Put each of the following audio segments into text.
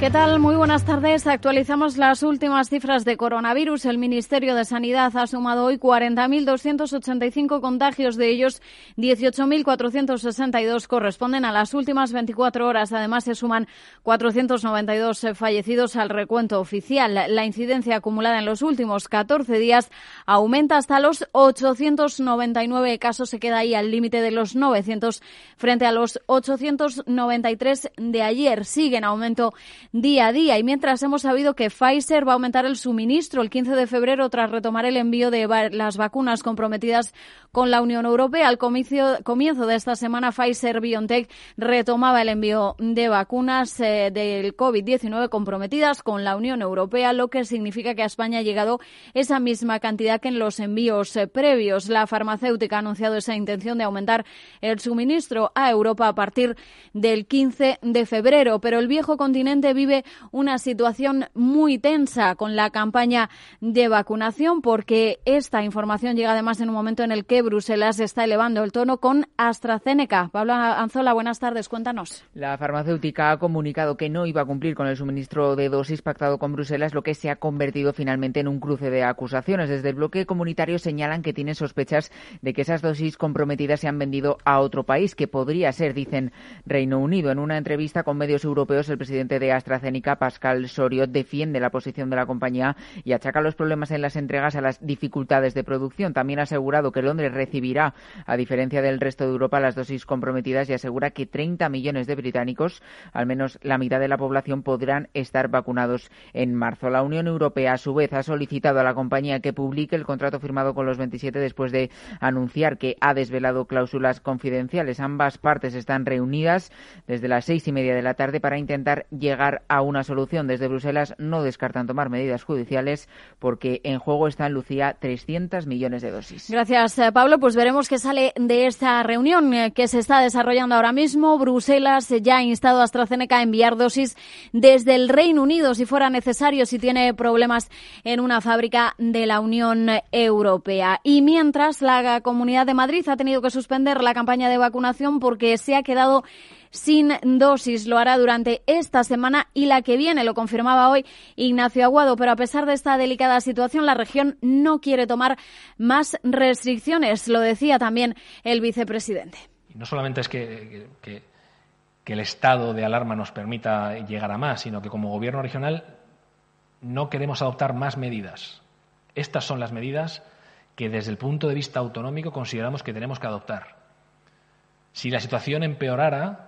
¿Qué tal? Muy buenas tardes. Actualizamos las últimas cifras de coronavirus. El Ministerio de Sanidad ha sumado hoy 40.285 contagios, de ellos 18.462 corresponden a las últimas 24 horas. Además, se suman 492 fallecidos al recuento oficial. La incidencia acumulada en los últimos 14 días aumenta hasta los 899 casos. Se queda ahí al límite de los 900 frente a los 893 de ayer. Sigue en aumento día a día. Y mientras hemos sabido que Pfizer va a aumentar el suministro el 15 de febrero tras retomar el envío de las vacunas comprometidas con la Unión Europea. Al comienzo de esta semana, Pfizer BioNTech retomaba el envío de vacunas eh, del COVID-19 comprometidas con la Unión Europea, lo que significa que a España ha llegado esa misma cantidad que en los envíos eh, previos. La farmacéutica ha anunciado esa intención de aumentar el suministro a Europa a partir del 15 de febrero, pero el viejo continente vive una situación muy tensa con la campaña de vacunación porque esta información llega además en un momento en el que Bruselas está elevando el tono con AstraZeneca. Pablo Anzola, buenas tardes, cuéntanos. La farmacéutica ha comunicado que no iba a cumplir con el suministro de dosis pactado con Bruselas, lo que se ha convertido finalmente en un cruce de acusaciones. Desde el bloque comunitario señalan que tienen sospechas de que esas dosis comprometidas se han vendido a otro país, que podría ser, dicen, Reino Unido. En una entrevista con medios europeos, el presidente de AstraZeneca, Pascal Soriot, defiende la posición de la compañía y achaca los problemas en las entregas a las dificultades de producción. También ha asegurado que Londres recibirá, a diferencia del resto de Europa, las dosis comprometidas y asegura que 30 millones de británicos, al menos la mitad de la población, podrán estar vacunados en marzo. La Unión Europea, a su vez, ha solicitado a la compañía que publique el contrato firmado con los 27 después de anunciar que ha desvelado cláusulas confidenciales. Ambas partes están reunidas desde las seis y media de la tarde para intentar llegar a una solución. Desde Bruselas no descartan tomar medidas judiciales porque en juego están, Lucía, 300 millones de dosis. Gracias, eh, Pablo. Pues veremos qué sale de esta reunión eh, que se está desarrollando ahora mismo. Bruselas ya ha instado a AstraZeneca a enviar dosis desde el Reino Unido si fuera necesario, si tiene problemas en una fábrica de la Unión Europea. Y mientras la Comunidad de Madrid ha tenido que suspender la campaña de vacunación porque se ha quedado sin dosis. Lo hará durante esta semana y la que viene, lo confirmaba hoy Ignacio Aguado. Pero a pesar de esta delicada situación, la región no quiere tomar más restricciones, lo decía también el vicepresidente. no solamente es que, que el estado de alarma nos permita llegar a más, sino que como gobierno regional no queremos adoptar más medidas. Estas son las medidas que desde el punto de vista autonómico consideramos que tenemos que adoptar. Si la situación empeorara,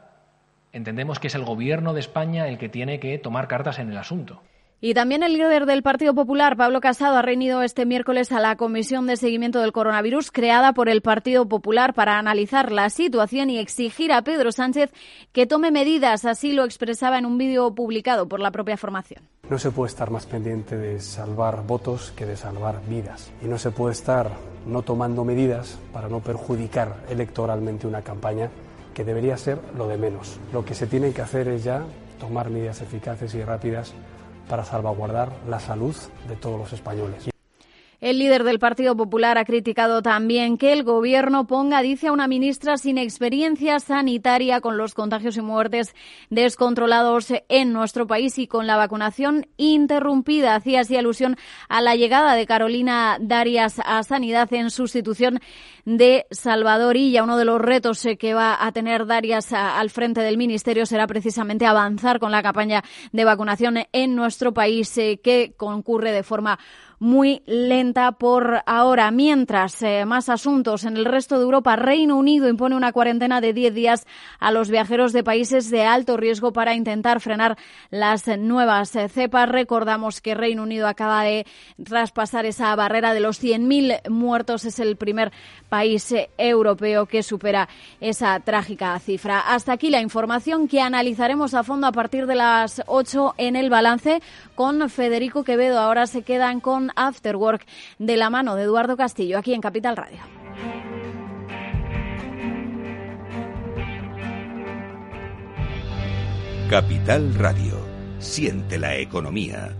entendemos que es el Gobierno de España el que tiene que tomar cartas en el asunto. Y también el líder del Partido Popular, Pablo Casado, ha reunido este miércoles a la Comisión de Seguimiento del Coronavirus creada por el Partido Popular para analizar la situación y exigir a Pedro Sánchez que tome medidas. Así lo expresaba en un vídeo publicado por la propia formación. No se puede estar más pendiente de salvar votos que de salvar vidas. Y no se puede estar no tomando medidas para no perjudicar electoralmente una campaña que debería ser lo de menos. Lo que se tiene que hacer es ya tomar medidas eficaces y rápidas para salvaguardar la salud de todos los españoles. El líder del Partido Popular ha criticado también que el Gobierno ponga, dice a una ministra sin experiencia sanitaria con los contagios y muertes descontrolados en nuestro país y con la vacunación interrumpida. Hacía así alusión a la llegada de Carolina Darias a Sanidad en sustitución de Salvador Illa. Uno de los retos que va a tener Darias al frente del Ministerio será precisamente avanzar con la campaña de vacunación en nuestro país eh, que concurre de forma muy lenta por ahora. Mientras, eh, más asuntos en el resto de Europa. Reino Unido impone una cuarentena de 10 días a los viajeros de países de alto riesgo para intentar frenar las nuevas cepas. Recordamos que Reino Unido acaba de traspasar esa barrera de los 100.000 muertos. Es el primer país europeo que supera esa trágica cifra. Hasta aquí la información que analizaremos a fondo a partir de las 8 en el balance con Federico Quevedo. Ahora se quedan con After Work de la mano de Eduardo Castillo aquí en Capital Radio. Capital Radio. Siente la economía.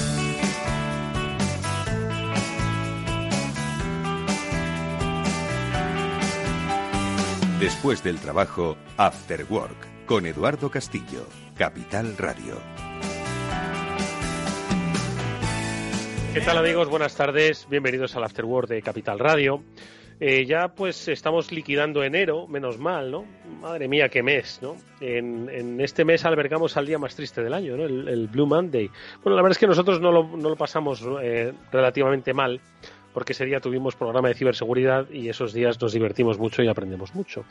Después del trabajo, After Work, con Eduardo Castillo, Capital Radio. ¿Qué tal amigos? Buenas tardes, bienvenidos al After Work de Capital Radio. Eh, ya pues estamos liquidando enero, menos mal, ¿no? Madre mía, qué mes, ¿no? En, este mes albergamos al día más triste del año, ¿no? El, Blue Monday. Bueno, la verdad es que nosotros no lo, pasamos eh, relativamente mal porque ese día tuvimos programa de ciberseguridad y esos días nos divertimos mucho y aprendemos mucho.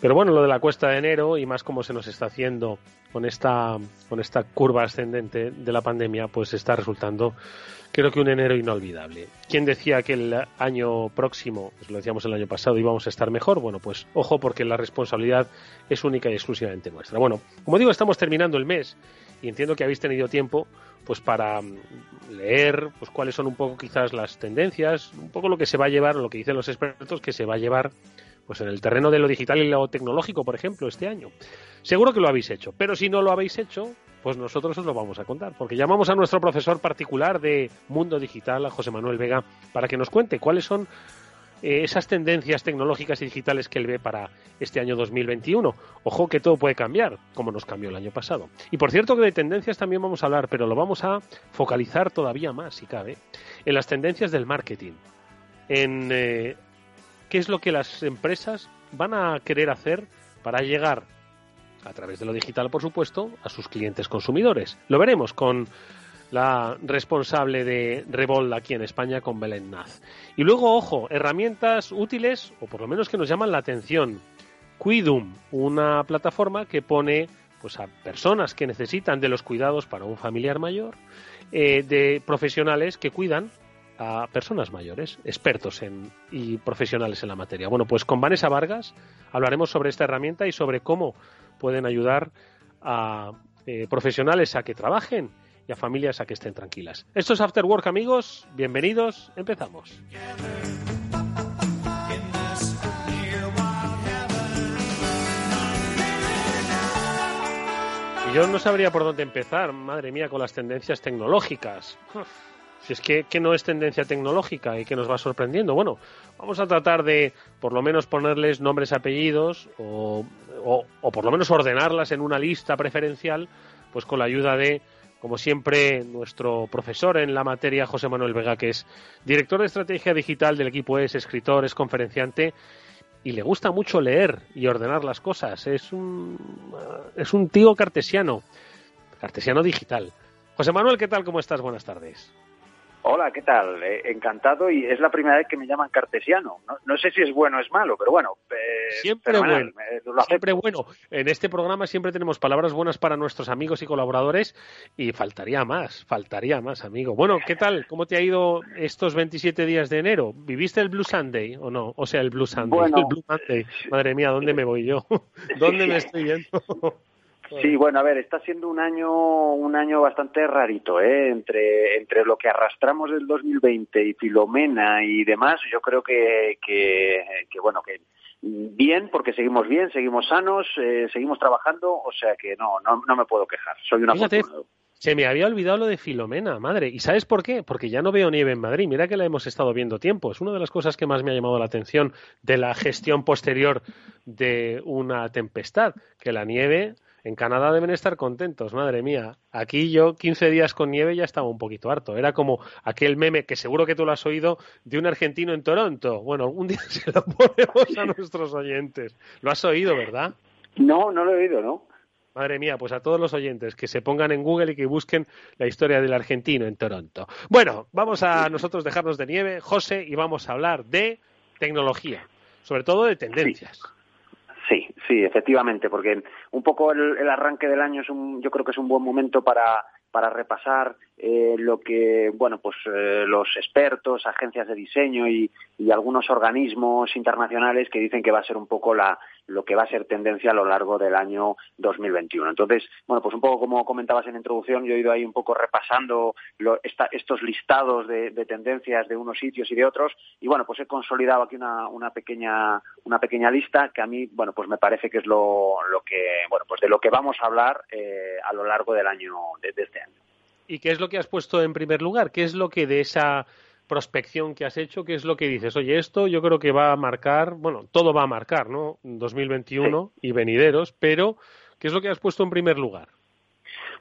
Pero bueno, lo de la cuesta de enero y más como se nos está haciendo con esta, con esta curva ascendente de la pandemia, pues está resultando creo que un enero inolvidable. ¿Quién decía que el año próximo, pues lo decíamos el año pasado, íbamos a estar mejor? Bueno, pues ojo porque la responsabilidad es única y exclusivamente nuestra. Bueno, como digo, estamos terminando el mes y entiendo que habéis tenido tiempo pues para mm, leer pues cuáles son un poco quizás las tendencias, un poco lo que se va a llevar, lo que dicen los expertos que se va a llevar pues en el terreno de lo digital y lo tecnológico, por ejemplo, este año. Seguro que lo habéis hecho, pero si no lo habéis hecho, pues nosotros os lo vamos a contar, porque llamamos a nuestro profesor particular de Mundo Digital, a José Manuel Vega, para que nos cuente cuáles son eh, esas tendencias tecnológicas y digitales que él ve para este año 2021. Ojo que todo puede cambiar, como nos cambió el año pasado. Y por cierto que de tendencias también vamos a hablar, pero lo vamos a focalizar todavía más, si cabe, en las tendencias del marketing, en eh, qué es lo que las empresas van a querer hacer para llegar a través de lo digital, por supuesto, a sus clientes consumidores. Lo veremos con la responsable de Revolt aquí en España con Belén Naz. Y luego, ojo, herramientas útiles o por lo menos que nos llaman la atención. Cuidum, una plataforma que pone pues a personas que necesitan de los cuidados para un familiar mayor, eh, de profesionales que cuidan a personas mayores, expertos en, y profesionales en la materia. Bueno, pues con Vanessa Vargas hablaremos sobre esta herramienta y sobre cómo pueden ayudar a eh, profesionales a que trabajen y a familias a que estén tranquilas. Esto es After Work, amigos. Bienvenidos. Empezamos. Y yo no sabría por dónde empezar, madre mía, con las tendencias tecnológicas. Si es que, no es tendencia tecnológica y que nos va sorprendiendo. Bueno, vamos a tratar de por lo menos ponerles nombres, apellidos o, o por lo menos ordenarlas en una lista preferencial, pues con la ayuda de como siempre, nuestro profesor en la materia, José Manuel Vega, que es director de estrategia digital del equipo es escritor, es conferenciante y le gusta mucho leer y ordenar las cosas. Es un, es un tío cartesiano, cartesiano digital. José Manuel, ¿qué tal? ¿Cómo estás? Buenas tardes. Hola, ¿qué tal? Eh, encantado y es la primera vez que me llaman cartesiano. No, sé si es bueno o es malo, pero bueno. Eh, siempre bueno. siempre bueno. En este programa siempre tenemos palabras buenas para nuestros amigos y colaboradores y faltaría más, faltaría más, amigo. Bueno, ¿qué tal? ¿Cómo te ha ido estos 27 días de enero? ¿Viviste el Blue Sunday o no? O sea, el Blue Sunday, el Blue Monday. Madre mía, ¿dónde me voy yo? ¿Dónde me estoy yendo? Sí, bueno, a ver, está siendo un año un año bastante rarito, ¿eh? Entre entre lo que arrastramos del 2020 y Filomena y demás, yo creo que que, bueno que bien porque seguimos bien, seguimos sanos, eh, seguimos trabajando, o sea que no no, no me puedo quejar. Soy una. Se me había olvidado lo de Filomena, madre. ¿Y sabes por qué? Porque ya no veo nieve en Madrid. Mira que la hemos estado viendo tiempo. Es una de las cosas que más me ha llamado la atención de la gestión posterior de una tempestad, que la nieve en Canadá deben estar contentos, madre mía. Aquí yo 15 días con nieve ya estaba un poquito harto. Era como aquel meme que seguro que tú lo has oído de un argentino en Toronto. Bueno, algún día se lo ponemos a nuestros oyentes. Lo has oído, ¿verdad? No, no lo he oído, ¿no? Madre mía, pues a todos los oyentes que se pongan en Google y que busquen la historia del argentino en Toronto. Bueno, vamos a nosotros dejarnos de nieve, José, y vamos a hablar de tecnología, sobre todo de tendencias. Sí, sí, efectivamente, porque un poco el, arranque del año es un, yo creo que es un buen momento para, para repasar eh, lo que, bueno, pues eh, los expertos, agencias de diseño y, algunos organismos internacionales que dicen que va a ser un poco la, lo que va a ser tendencia a lo largo del año 2021. Entonces, bueno, pues un poco como comentabas en introducción, yo he ido ahí un poco repasando estos listados de, tendencias de unos sitios y de otros y bueno, pues he consolidado aquí una, una pequeña una pequeña lista que a mí, bueno, pues me parece que es lo, lo que, bueno, pues de lo que vamos a hablar eh, a lo largo del año de este año. ¿Y qué es lo que has puesto en primer lugar? ¿Qué es lo que de esa prospección que has hecho, qué es lo que dices? Oye, esto yo creo que va a marcar, bueno, todo va a marcar, ¿no? 2021 y venideros, pero ¿qué es lo que has puesto en primer lugar?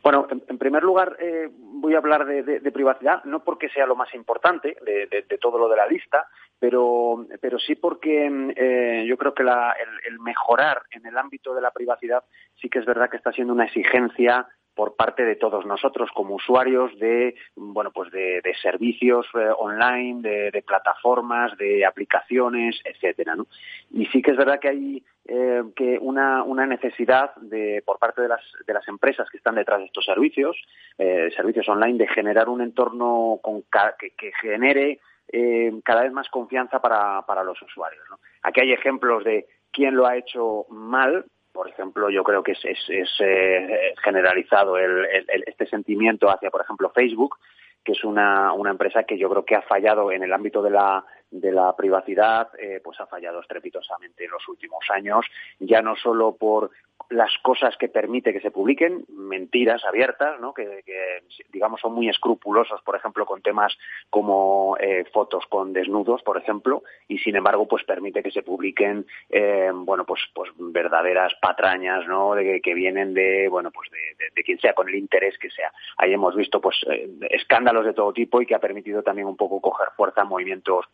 Bueno, en, primer lugar eh, voy a hablar de, privacidad, no porque sea lo más importante de, todo lo de la lista, pero, pero sí porque eh, yo creo que el, mejorar en el ámbito de la privacidad sí que es verdad que está siendo una exigencia por parte de todos nosotros como usuarios de bueno pues de, servicios eh, online de, plataformas de aplicaciones etcétera ¿no? y sí que es verdad que hay eh, que una, una necesidad de por parte de las de las empresas que están detrás de estos servicios eh, servicios online de generar un entorno con, que, que genere cada vez más confianza para, para los usuarios aquí hay ejemplos de quién lo ha hecho mal por ejemplo, yo creo que es, es, eh, generalizado este sentimiento hacia, por ejemplo, Facebook, que es una, una empresa que yo creo que ha fallado en el ámbito de la, de la privacidad, eh, pues ha fallado estrepitosamente en los últimos años, ya no solo por las cosas que permite que se publiquen, mentiras abiertas, ¿no? que, digamos son muy escrupulosos, por ejemplo, con temas como eh, fotos con desnudos, por ejemplo, y sin embargo, pues permite que se publiquen, eh, bueno, pues, pues verdaderas patrañas, ¿no? De, que vienen de, bueno, pues de, quien sea, con el interés que sea. Ahí hemos visto, pues, eh, escándalos de todo tipo y que ha permitido también un poco coger fuerza a movimientos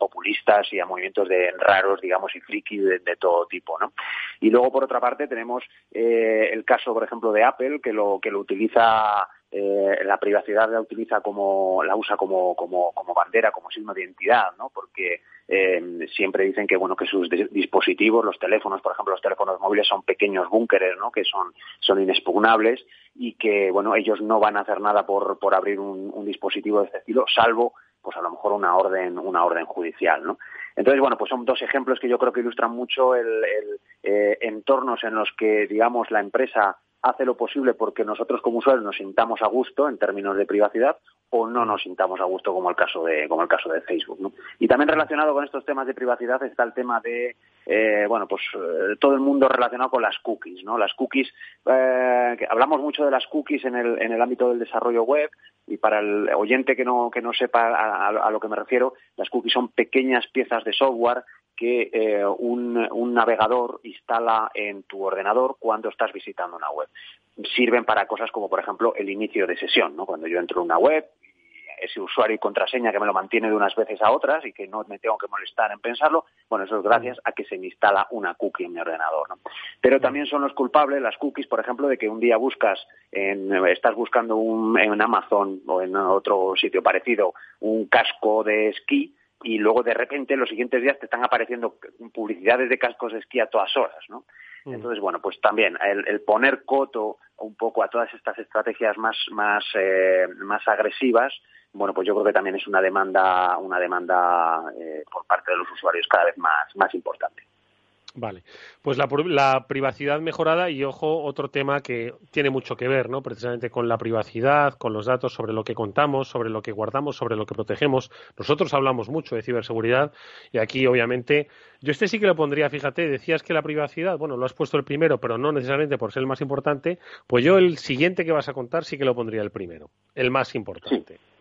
y a movimientos de raros, digamos, y frikis de, todo tipo, ¿no? Y luego, por otra parte, tenemos eh, el caso, por ejemplo, de Apple, que lo, que lo utiliza eh, la privacidad la utiliza como la usa como, como, como bandera como signo de identidad no porque eh, siempre dicen que bueno que sus dispositivos los teléfonos por ejemplo los teléfonos móviles son pequeños búnkeres no que son son inexpugnables y que bueno ellos no van a hacer nada por por abrir un dispositivo de este estilo salvo pues a lo mejor una orden una orden judicial no entonces, bueno, pues son dos ejemplos que yo creo que ilustran mucho el, eh, entornos en los que, digamos, la empresa hace lo posible porque nosotros como usuarios nos sintamos a gusto en términos de privacidad o no nos sintamos a gusto como el caso de como el caso de Facebook ¿no? y también relacionado con estos temas de privacidad está el tema de eh, bueno pues eh, todo el mundo relacionado con las cookies no las cookies que hablamos mucho de las cookies en el en el ámbito del desarrollo web y para el oyente que no, que no sepa a, lo que me refiero, las cookies son pequeñas piezas de software que eh, un, un, navegador instala en tu ordenador cuando estás visitando una web. Sirven para cosas como, por ejemplo, el inicio de sesión. ¿no? Cuando yo entro en una web ese usuario y contraseña que me lo mantiene de unas veces a otras y que no me tengo que molestar en pensarlo, bueno, eso es gracias a que se me instala una cookie en mi ordenador. ¿no? Pero también son los culpables las cookies, por ejemplo, de que un día buscas, en, estás buscando un, en Amazon o en otro sitio parecido un casco de esquí y luego de repente los siguientes días te están apareciendo publicidades de cascos de esquí a todas horas, ¿no? Entonces, bueno, pues también el, poner coto un poco a todas estas estrategias más, más, eh, más agresivas, bueno, pues yo creo que también es una demanda, una demanda eh, por parte de los usuarios cada vez más, más importante. Vale, pues la, la, privacidad mejorada y ojo, otro tema que tiene mucho que ver, ¿no? Precisamente con la privacidad, con los datos sobre lo que contamos, sobre lo que guardamos, sobre lo que protegemos. Nosotros hablamos mucho de ciberseguridad y aquí, obviamente, yo este sí que lo pondría, fíjate, decías que la privacidad, bueno, lo has puesto el primero, pero no necesariamente por ser el más importante, pues yo el siguiente que vas a contar sí que lo pondría el primero, el más importante. Sí,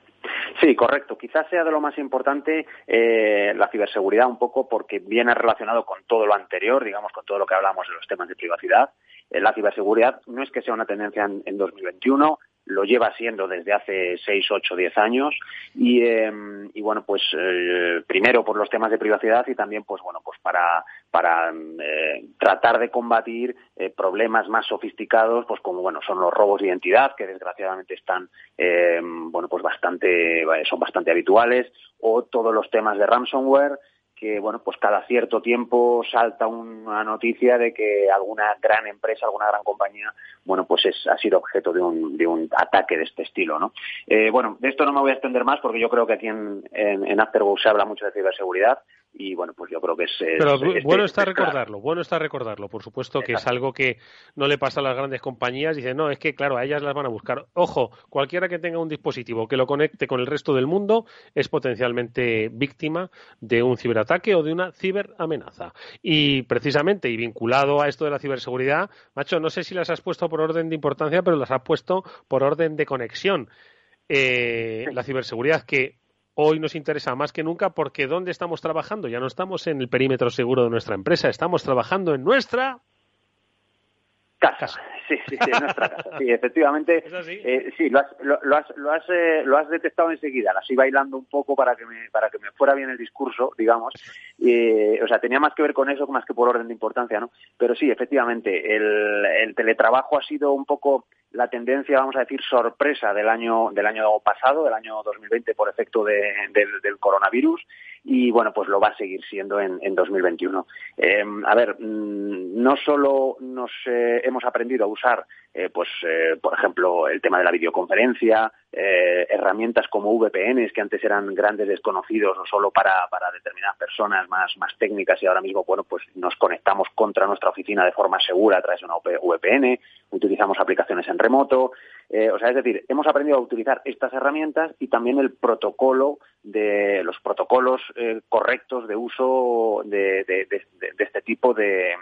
correcto. Quizás sea de lo más importante eh, la ciberseguridad un poco porque viene relacionado con todo lo anterior, digamos, con todo lo que hablamos de los temas de privacidad. Eh, la ciberseguridad no es que sea una tendencia en, en 2021, lo lleva siendo desde hace seis, ocho, diez años. Y, em, y bueno, pues eh, primero por los temas de privacidad y también pues bueno, pues para, para eh, tratar de combatir eh, problemas más sofisticados, pues como bueno, son los robos de identidad que desgraciadamente están em, bueno, pues bastante son bastante habituales o todos los temas de ransomware que bueno pues cada cierto tiempo salta una noticia de que alguna gran empresa alguna gran compañía bueno pues es, ha sido objeto de un, de un ataque de este estilo no eh, bueno de esto no me voy a extender más porque yo creo que aquí en, en, en se habla mucho de ciberseguridad y bueno, pues yo creo que es... Pero bueno está recordarlo, bueno está recordarlo, por supuesto que es algo que no le pasa a las grandes compañías, dicen, no, es que claro, a ellas las van a buscar. Ojo, cualquiera que tenga un dispositivo que lo conecte con el resto del mundo es potencialmente víctima de un ciberataque o de una ciberamenaza. Y precisamente, y vinculado a esto de la ciberseguridad, macho, no sé si las has puesto por orden de importancia, pero las has puesto por orden de conexión. Eh, la ciberseguridad que hoy nos interesa más que nunca porque ¿dónde estamos trabajando? Ya no estamos en el perímetro seguro de nuestra empresa, estamos trabajando en nuestra casa. Sí, sí, sí, en nuestra casa. Sí, efectivamente. Eh, sí, lo has, lo, has, lo, has, eh, lo has detectado enseguida. La así bailando un poco para que me, para que me fuera bien el discurso, digamos. Eh, o sea, tenía más que ver con eso más que por orden de importancia, ¿no? Pero sí, efectivamente, el, el teletrabajo ha sido un poco la tendencia, vamos a decir, sorpresa del año, del año pasado, del año 2020, por efecto de, del coronavirus, y bueno, pues lo va a seguir siendo en, en 2021. Eh, a ver, mm, no solo nos eh, hemos aprendido a usar, eh, pues, eh, por ejemplo, el tema de la videoconferencia, eh, herramientas como VPNs, que antes eran grandes desconocidos o solo para, para determinadas personas más, más técnicas y ahora mismo, bueno, pues nos conectamos contra nuestra oficina de forma segura a través de una VPN, utilizamos aplicaciones en remoto, eh, o sea, es decir, hemos aprendido a utilizar estas herramientas y también el protocolo de los protocolos eh, correctos de uso de, de, de, de este tipo de,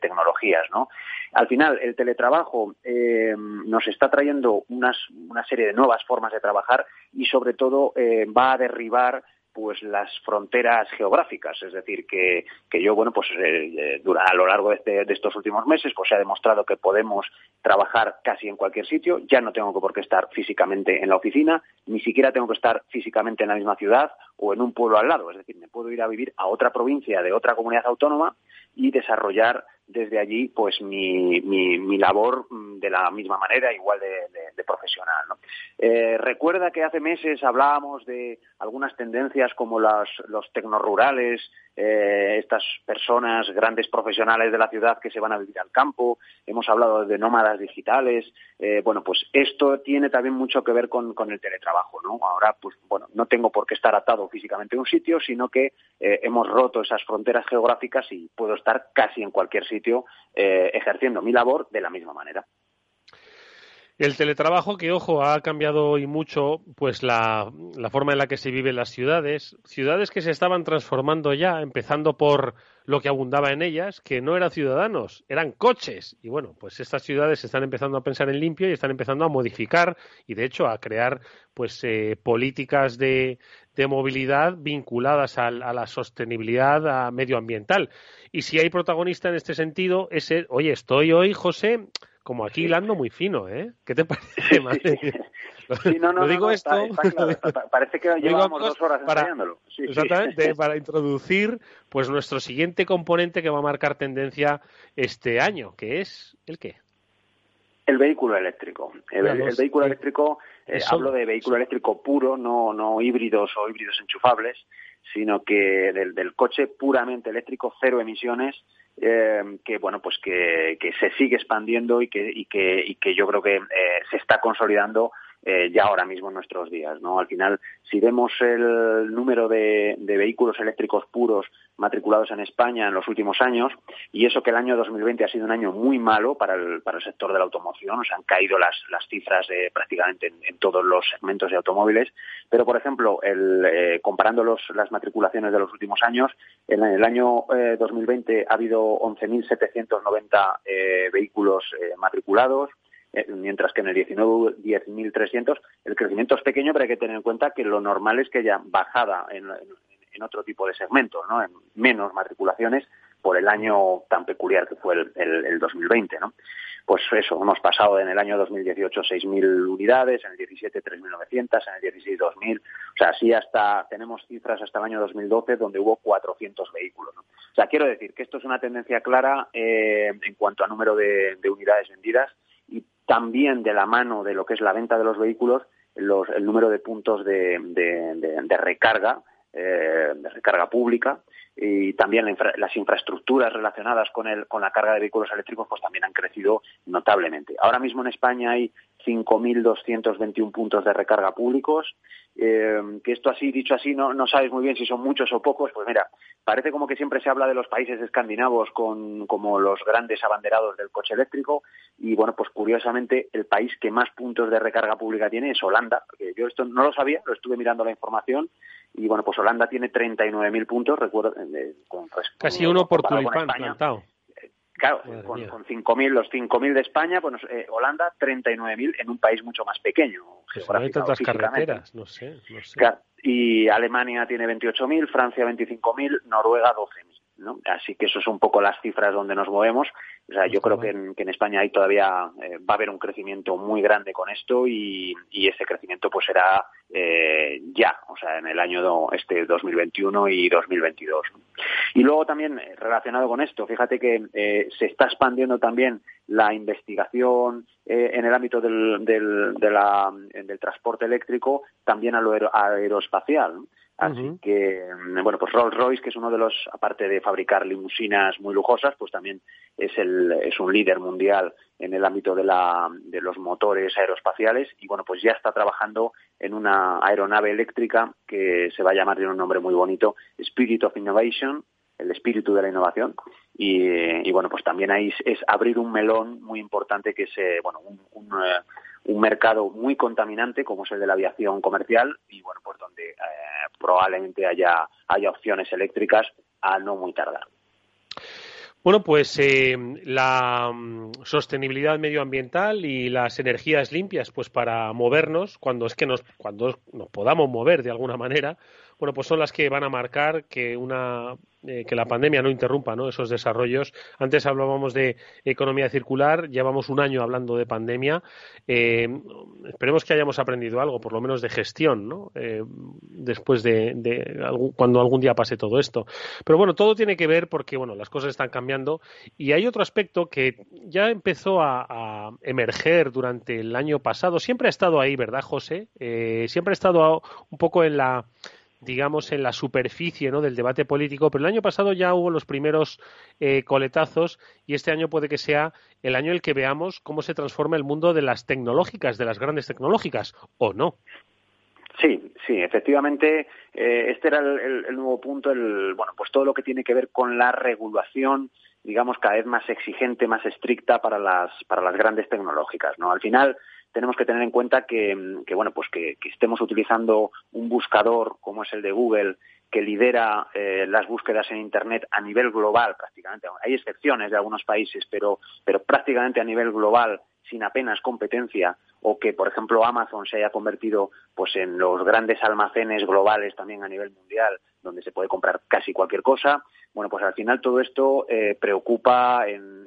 tecnologías, ¿no? Al final, el teletrabajo nos está trayendo unas, una serie de nuevas formas de trabajar y, sobre todo, eh, va a derribar pues las fronteras geográficas, es decir, que, que yo, bueno, pues eh, eh a lo largo de, este, de, estos últimos meses, pues se ha demostrado que podemos trabajar casi en cualquier sitio, ya no tengo por qué estar físicamente en la oficina, ni siquiera tengo que estar físicamente en la misma ciudad o en un pueblo al lado, es decir, me puedo ir a vivir a otra provincia de otra comunidad autónoma y desarrollar desde allí pues mi, mi, labor mm, de la misma manera, igual de, profesional. Eh, recuerda que hace meses hablábamos de algunas tendencias como las, los tecnorurales, eh, estas personas, grandes profesionales de la ciudad que se van a vivir al campo, hemos hablado de nómadas digitales, eh, bueno, pues esto tiene también mucho que ver con, con, el teletrabajo, ¿no? Ahora, pues bueno, no tengo por qué estar atado físicamente a un sitio, sino que eh, hemos roto esas fronteras geográficas y puedo estar casi en cualquier sitio sitio eh, ejerciendo mi labor de la misma manera. El teletrabajo que, ojo, ha cambiado y mucho pues la, la, forma en la que se vive en las ciudades, ciudades que se estaban transformando ya, empezando por lo que abundaba en ellas, que no eran ciudadanos, eran coches. Y bueno, pues estas ciudades están empezando a pensar en limpio y están empezando a modificar y de hecho a crear pues eh, políticas de, de movilidad vinculadas a, a, la sostenibilidad medioambiental. Y si hay protagonista en este sentido, es el, oye, estoy hoy, José, como aquí hilando muy fino, ¿eh? ¿Qué te parece, madre? Sí, no, no, Lo digo no, esto. Está, está claro. Parece que llevamos dos horas para, enseñándolo. Sí, exactamente, sí. para introducir pues nuestro siguiente componente que va a marcar tendencia este año, que es ¿el qué? El vehículo eléctrico. El, el, el vehículo eléctrico, eh, hablo de vehículo eléctrico puro, no, no híbridos o híbridos enchufables, sino que del, del coche puramente eléctrico, cero emisiones, eh, que bueno pues que, que, se sigue expandiendo y que, y que, y que yo creo que eh, se está consolidando eh, ya ahora mismo en nuestros días. ¿no? Al final, si vemos el número de, de, vehículos eléctricos puros matriculados en España en los últimos años, y eso que el año 2020 ha sido un año muy malo para el, para el sector de la automoción, o sea, han caído las, las cifras eh, prácticamente en, todos los segmentos de automóviles, pero por ejemplo, el, eh, comparando los, las matriculaciones de los últimos años, en el año 2020 ha habido 11.790 vehículos matriculados, eh, mientras que en el 19 10.300 el crecimiento es pequeño, pero hay que tener en cuenta que lo normal es que haya bajada en, en, en otro tipo de segmentos, ¿no? en menos matriculaciones por el año tan peculiar que fue el, el, el 2020. ¿no? Pues eso, hemos pasado en el año 2018 6.000 unidades, en el 17 3.900, en el 16 2.000, o sea, así hasta tenemos cifras hasta el año 2012 donde hubo 400 vehículos. ¿no? O sea, quiero decir que esto es una tendencia clara eh, en cuanto a número de, de unidades vendidas también de la mano de lo que es la venta de los vehículos, los, el número de puntos de, recarga, eh, de recarga pública, y también las infraestructuras relacionadas con, el, con la carga de vehículos eléctricos pues también han crecido notablemente. Ahora mismo en España hay 5.221 puntos de recarga públicos, eh, que esto así, dicho así, no, no sabes muy bien si son muchos o pocos, pues mira, parece como que siempre se habla de los países escandinavos con, como los grandes abanderados del coche eléctrico. Y bueno, pues curiosamente el país que más puntos de recarga pública tiene es Holanda, que yo esto no lo sabía, lo estuve mirando la información. Y bueno, pues Holanda tiene 39.000 puntos, recuerdo, eh, con, casi uno por tulipán plantado. Claro, con, con 5.000, los 5.000 de España, pues eh, Holanda 39.000 en un país mucho más pequeño. Pues no hay tantas carreteras, no sé, no sé. y Alemania tiene 28.000, Francia 25.000, Noruega 12.000. ¿no? Así que eso son un poco las cifras donde nos movemos. O sea, yo creo que en, que en España hay todavía eh, va a haber un crecimiento muy grande con esto y, y ese crecimiento pues será eh, ya, o sea, en el año este 2021 y 2022. Y luego también eh, relacionado con esto, fíjate que eh, se está expandiendo también la investigación eh, en el ámbito del, del, de la, del transporte eléctrico también a lo aeroespacial. Así que, mm, bueno, pues Rolls Royce, que es uno de los, aparte de fabricar limusinas muy lujosas, pues también es, el, es un líder mundial en el ámbito de, la, de los motores aeroespaciales y, bueno, pues ya está trabajando en una aeronave eléctrica que se va a llamar de un nombre muy bonito, Spirit of Innovation, el espíritu de la innovación. Y, bueno, pues también ahí es, abrir un melón muy importante que es, eh, bueno, un, un, eh, un mercado muy contaminante como es el de la aviación comercial y bueno pues donde eh, probablemente haya haya opciones eléctricas a no muy tardar. Bueno, pues eh, la mm, sostenibilidad medioambiental y las energías limpias, pues para movernos, cuando es que nos, cuando nos podamos mover de alguna manera, bueno, pues son las que van a marcar que una eh, que la pandemia no interrumpa ¿no? esos desarrollos. Antes hablábamos de economía circular, llevamos un año hablando de pandemia. Eh, esperemos que hayamos aprendido algo, por lo menos de gestión, ¿no? Eh, después de, cuando algún día pase todo esto. Pero bueno, todo tiene que ver porque bueno, las cosas están cambiando y hay otro aspecto que ya empezó a, a emerger durante el año pasado. Siempre ha estado ahí, ¿verdad, José? siempre ha estado un poco en la digamos, en la superficie ¿no? del debate político, pero el año pasado ya hubo los primeros eh, coletazos y este año puede que sea el año en el que veamos cómo se transforma el mundo de las tecnológicas, de las grandes tecnológicas, ¿o no? Sí, sí, efectivamente, eh, este era el, el, nuevo punto, el, bueno, pues todo lo que tiene que ver con la regulación, digamos, cada vez más exigente, más estricta para las, para las grandes tecnológicas, ¿no? Al final, tenemos que tener en cuenta que, bueno, pues que, estemos utilizando un buscador como es el de Google, que lidera eh, las búsquedas en Internet a nivel global prácticamente. Hay excepciones de algunos países, pero, pero prácticamente a nivel global sin apenas competencia o que por ejemplo Amazon se haya convertido pues en los grandes almacenes globales también a nivel mundial donde se puede comprar casi cualquier cosa bueno pues al final todo esto eh, preocupa en,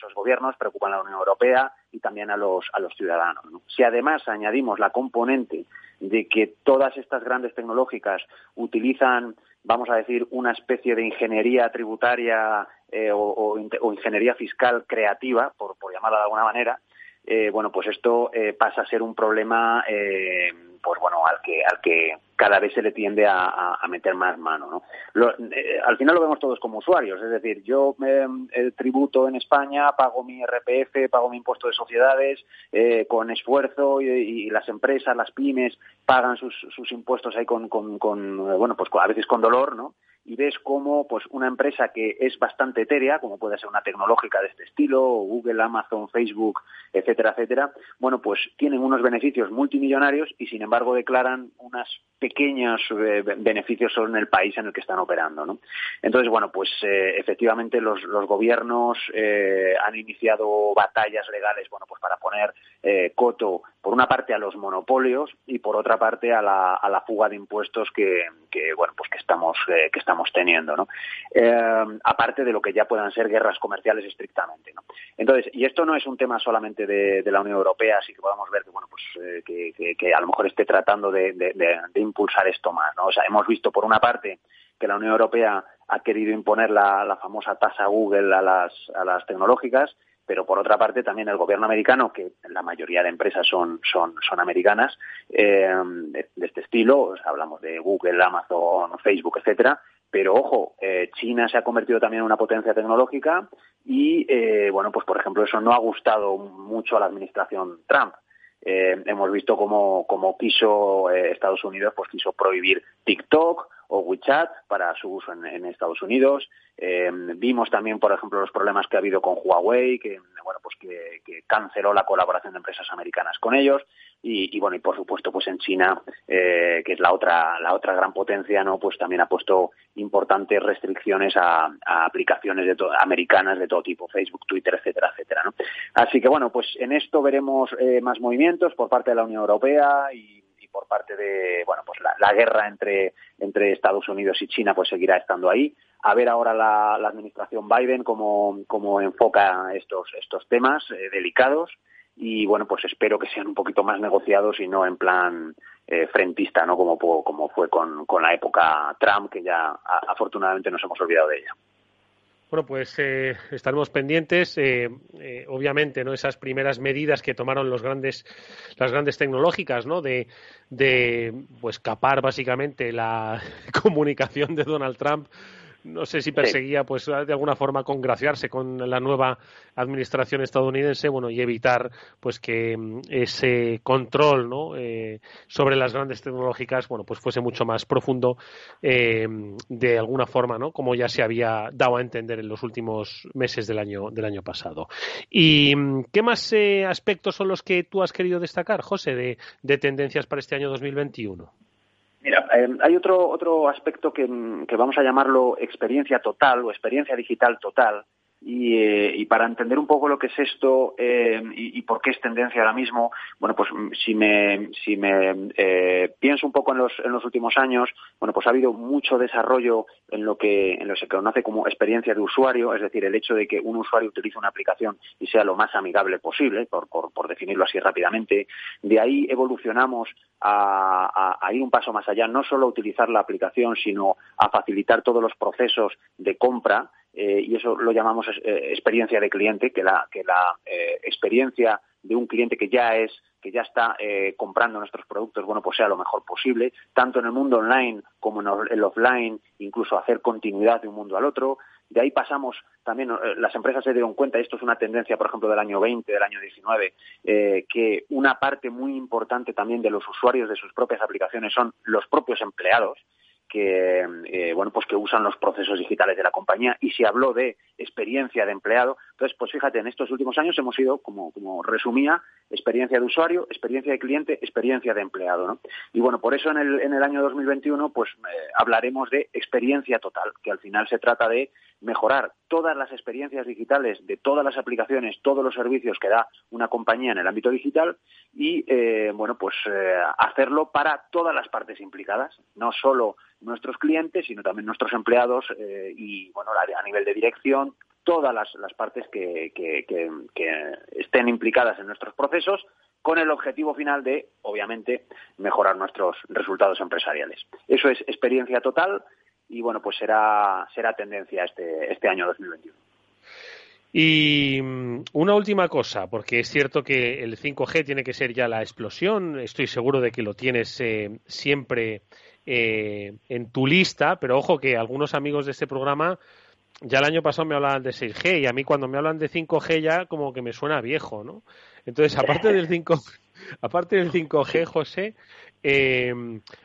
muchos gobiernos, preocupan a la Unión Europea y también a los, a los ciudadanos. Si además añadimos la componente de que todas estas grandes tecnológicas utilizan, vamos a decir, una especie de ingeniería tributaria eh, o, ingeniería fiscal creativa, por, por llamarla de alguna manera, eh, bueno, pues esto eh, pasa a ser un problema, eh, pues bueno, al que, al que cada vez se le tiende a, meter más mano, ¿no? al final lo vemos todos como usuarios, es decir, yo me tributo en España, pago mi RPF, pago mi impuesto de sociedades con esfuerzo y, las empresas, las pymes pagan sus, sus impuestos ahí con, con, con, bueno, pues a veces con dolor, ¿no? Y ves cómo pues una empresa que es bastante etérea, como puede ser una tecnológica de este estilo, Google, Amazon, Facebook, etcétera, etcétera, bueno, pues tienen unos beneficios multimillonarios y sin embargo declaran unos pequeños eh, beneficios solo en el país en el que están operando, ¿no? Entonces, bueno, pues eh, efectivamente los, los gobiernos eh, han iniciado batallas legales, bueno, pues para poner coto por una parte a los monopolios y por otra parte a la, a la fuga de impuestos que, que bueno, pues que estamos que estamos teniendo, ¿no? Eh, aparte de lo que ya puedan ser guerras comerciales estrictamente, ¿no? Entonces, y esto no es un tema solamente de, la Unión Europea, así que podamos ver que, bueno, pues eh, que, a lo mejor esté tratando de, impulsar esto más, ¿no? O sea, hemos visto por una parte que la Unión Europea ha querido imponer la, famosa tasa Google a las, a las tecnológicas, pero por otra parte también el gobierno americano, que la mayoría de empresas son, son, son americanas, eh, de, este estilo, hablamos de Google, Amazon, Facebook, etcétera, Pero ojo, eh, China se ha convertido también en una potencia tecnológica y, eh, bueno, pues por ejemplo, eso no ha gustado mucho a la administración Trump. Hemos visto cómo, cómo quiso Estados Unidos, pues quiso prohibir TikTok o WeChat para su uso en, Estados Unidos. Eh, vimos también, por ejemplo, los problemas que ha habido con Huawei, que bueno, pues que, canceló la colaboración de empresas americanas con ellos. Y, bueno, y por supuesto, pues en China, eh, que es la otra la otra gran potencia, no, pues también ha puesto importantes restricciones a, aplicaciones de americanas de todo tipo, Facebook, Twitter, etcétera, etcétera. ¿no? Así que bueno, pues en esto veremos eh, más movimientos por parte de la Unión Europea y por parte de, bueno, pues la, guerra entre, entre Estados Unidos y China pues seguirá estando ahí. A ver ahora la, administración Biden cómo, cómo, enfoca estos, estos temas eh, delicados y bueno, pues espero que sean un poquito más negociados y no en plan eh, frentista, ¿no? Como, como fue con, con la época Trump, que ya afortunadamente nos hemos olvidado de ella. Bueno, pues eh, estaremos pendientes. Eh, eh, obviamente, no esas primeras medidas que tomaron los grandes, las grandes tecnológicas, ¿no? De, de pues capar básicamente la comunicación de Donald Trump no sé si perseguía pues de alguna forma congraciarse con la nueva administración estadounidense bueno y evitar pues que mm, ese control ¿no? Eh, sobre las grandes tecnológicas bueno pues fuese mucho más profundo eh, de alguna forma no como ya se había dado a entender en los últimos meses del año del año pasado. Y mm, qué más eh, aspectos son los que tú has querido destacar José de, de tendencias para este año 2021 Mira, eh, hay otro, otro aspecto que, que, vamos a llamarlo experiencia total o experiencia digital total, eh, y, para entender un poco lo que es esto eh, y, por qué es tendencia ahora mismo, bueno, pues mm, si me, si me eh, pienso un poco en los, en los últimos años, bueno, pues ha habido mucho desarrollo en lo que en lo que se conoce como experiencia de usuario, es decir, el hecho de que un usuario utilice una aplicación y sea lo más amigable posible, por, por, definirlo así rápidamente. De ahí evolucionamos a, a, ir un paso más allá, no solo a utilizar la aplicación, sino a facilitar todos los procesos de compra eh, y eso lo llamamos eh, experiencia de cliente, que la, que la eh, experiencia de un cliente que ya es que ya está comprando nuestros productos, bueno, pues sea lo mejor posible, tanto en el mundo online como en el offline, incluso hacer continuidad de un mundo al otro. De ahí pasamos también, las empresas se dieron cuenta, esto es una tendencia, por ejemplo, del año 20, del año 19, que una parte muy importante también de los usuarios de sus propias aplicaciones son los propios empleados que eh, bueno pues que usan los procesos digitales de la compañía. Y se habló de experiencia de empleado entonces pues fíjate en estos últimos años hemos ido como resumía experiencia de usuario experiencia de cliente experiencia de empleado ¿no? y bueno por eso en el en el año 2021 pues eh, hablaremos de experiencia total que al final se trata de mejorar todas las experiencias digitales de todas las aplicaciones, todos los servicios que da una compañía en el ámbito digital y, eh, bueno, pues eh, hacerlo para todas las partes implicadas, no solo nuestros clientes, sino también nuestros empleados y, bueno, a nivel de dirección, todas las, partes que, estén implicadas en nuestros procesos con el objetivo final de, obviamente, mejorar nuestros resultados empresariales. Eso es experiencia total y bueno, pues será, será tendencia este, este año 2021. Y mm, una última cosa, porque es cierto que el 5G tiene que ser ya la explosión, estoy seguro de que lo tienes eh, siempre eh, en tu lista, pero ojo que algunos amigos de este programa ya el año pasado me hablaban de 6G y a mí cuando me hablan de 5G ya como que me suena viejo, ¿no? Entonces, aparte del 5 aparte del 5G, José, eh,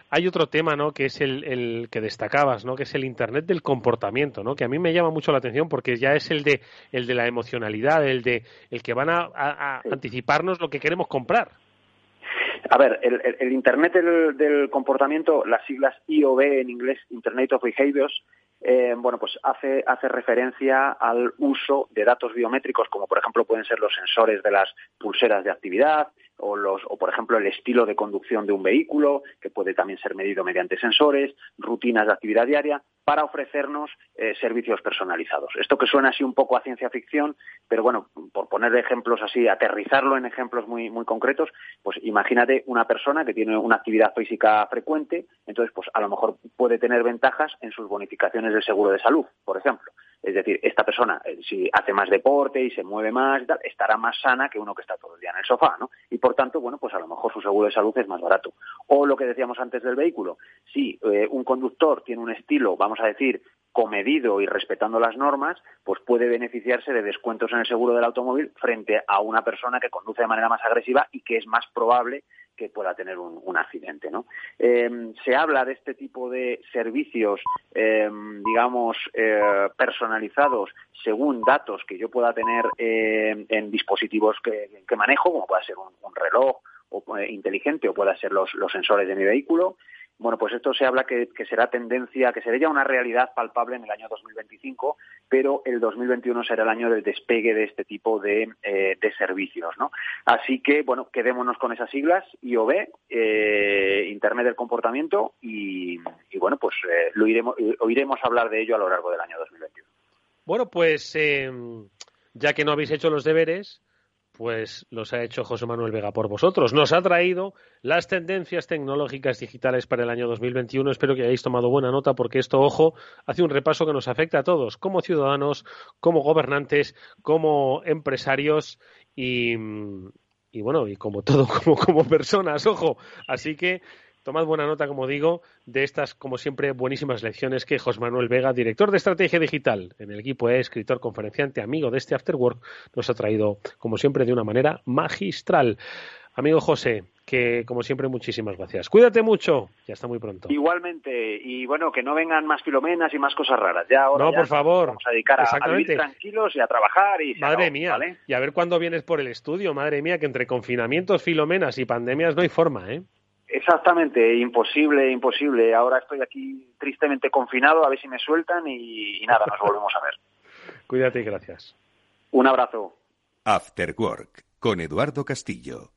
hay otro tema, ¿no? Que es el, que destacabas, ¿no? Que es el Internet del comportamiento, ¿no? Que a mí me llama mucho la atención porque ya es el de el de la emocionalidad, el de el que van a, anticiparnos lo que queremos comprar. A ver, el, Internet del, del, comportamiento, las siglas IOB en inglés, Internet of Behaviors, eh, bueno, pues hace, hace referencia al uso de datos biométricos, como por ejemplo pueden ser los sensores de las pulseras de actividad, o, los, o por ejemplo el estilo de conducción de un vehículo, que puede también ser medido mediante sensores, rutinas de actividad diaria, para ofrecernos eh, servicios personalizados. Esto que suena así un poco a ciencia ficción, pero bueno, por poner ejemplos así, aterrizarlo en ejemplos muy, muy concretos, pues imagínate una persona que tiene una actividad física frecuente, entonces pues a lo mejor puede tener ventajas en sus bonificaciones de seguro de salud, por ejemplo. Es decir, esta persona, eh, si hace más deporte y se mueve más y tal, estará más sana que uno que está todo el día en el sofá, ¿no? Y por tanto, bueno, pues a lo mejor su seguro de salud es más barato. O lo que decíamos antes del vehículo, si eh, un conductor tiene un estilo, vamos a decir, comedido y respetando las normas, pues puede beneficiarse de descuentos en el seguro del automóvil frente a una persona que conduce de manera más agresiva y que es más probable que pueda tener un, accidente. ¿no? Eh, se habla de este tipo de servicios, eh, digamos, eh, personalizados según datos que yo pueda tener en dispositivos que, manejo, como pueda ser un, reloj o, inteligente o pueda ser los, los sensores de mi vehículo. Bueno, pues esto se habla que, será tendencia, que será ya una realidad palpable en el año 2025, pero el 2021 será el año del despegue de este tipo de, eh, servicios, ¿no? Así que, bueno, quedémonos con esas siglas, IOB, eh, Internet del Comportamiento, y, bueno, pues eh, lo iremos, oiremos hablar de ello a lo largo del año 2021. Bueno, pues ya que no habéis hecho los deberes, pues los ha hecho José Manuel Vega por vosotros. Nos ha traído las tendencias tecnológicas digitales para el año 2021. Espero que hayáis tomado buena nota porque esto, ojo, hace un repaso que nos afecta a todos, como ciudadanos, como gobernantes, como empresarios y, y bueno, y como todo, como, como personas, ojo. Así que Tomad buena nota, como digo, de estas, como siempre, buenísimas lecciones que José Manuel Vega, director de estrategia digital en el equipo E, escritor, conferenciante, amigo de este Afterwork, nos ha traído, como siempre, de una manera magistral. Amigo José, que como siempre muchísimas gracias. Cuídate mucho, ya está muy pronto. Igualmente, y bueno, que no vengan más filomenas y más cosas raras. Ya ahora no, por favor. vamos a dedicar a, vivir tranquilos y a trabajar y Madre mía, y a ver cuándo vienes por el estudio, madre mía, que entre confinamientos, filomenas y pandemias no hay forma, ¿eh? Exactamente, imposible, imposible. Ahora estoy aquí tristemente confinado, a ver si me sueltan y, nada, nos volvemos a ver. Cuídate y gracias. Un abrazo. After Work con Eduardo Castillo.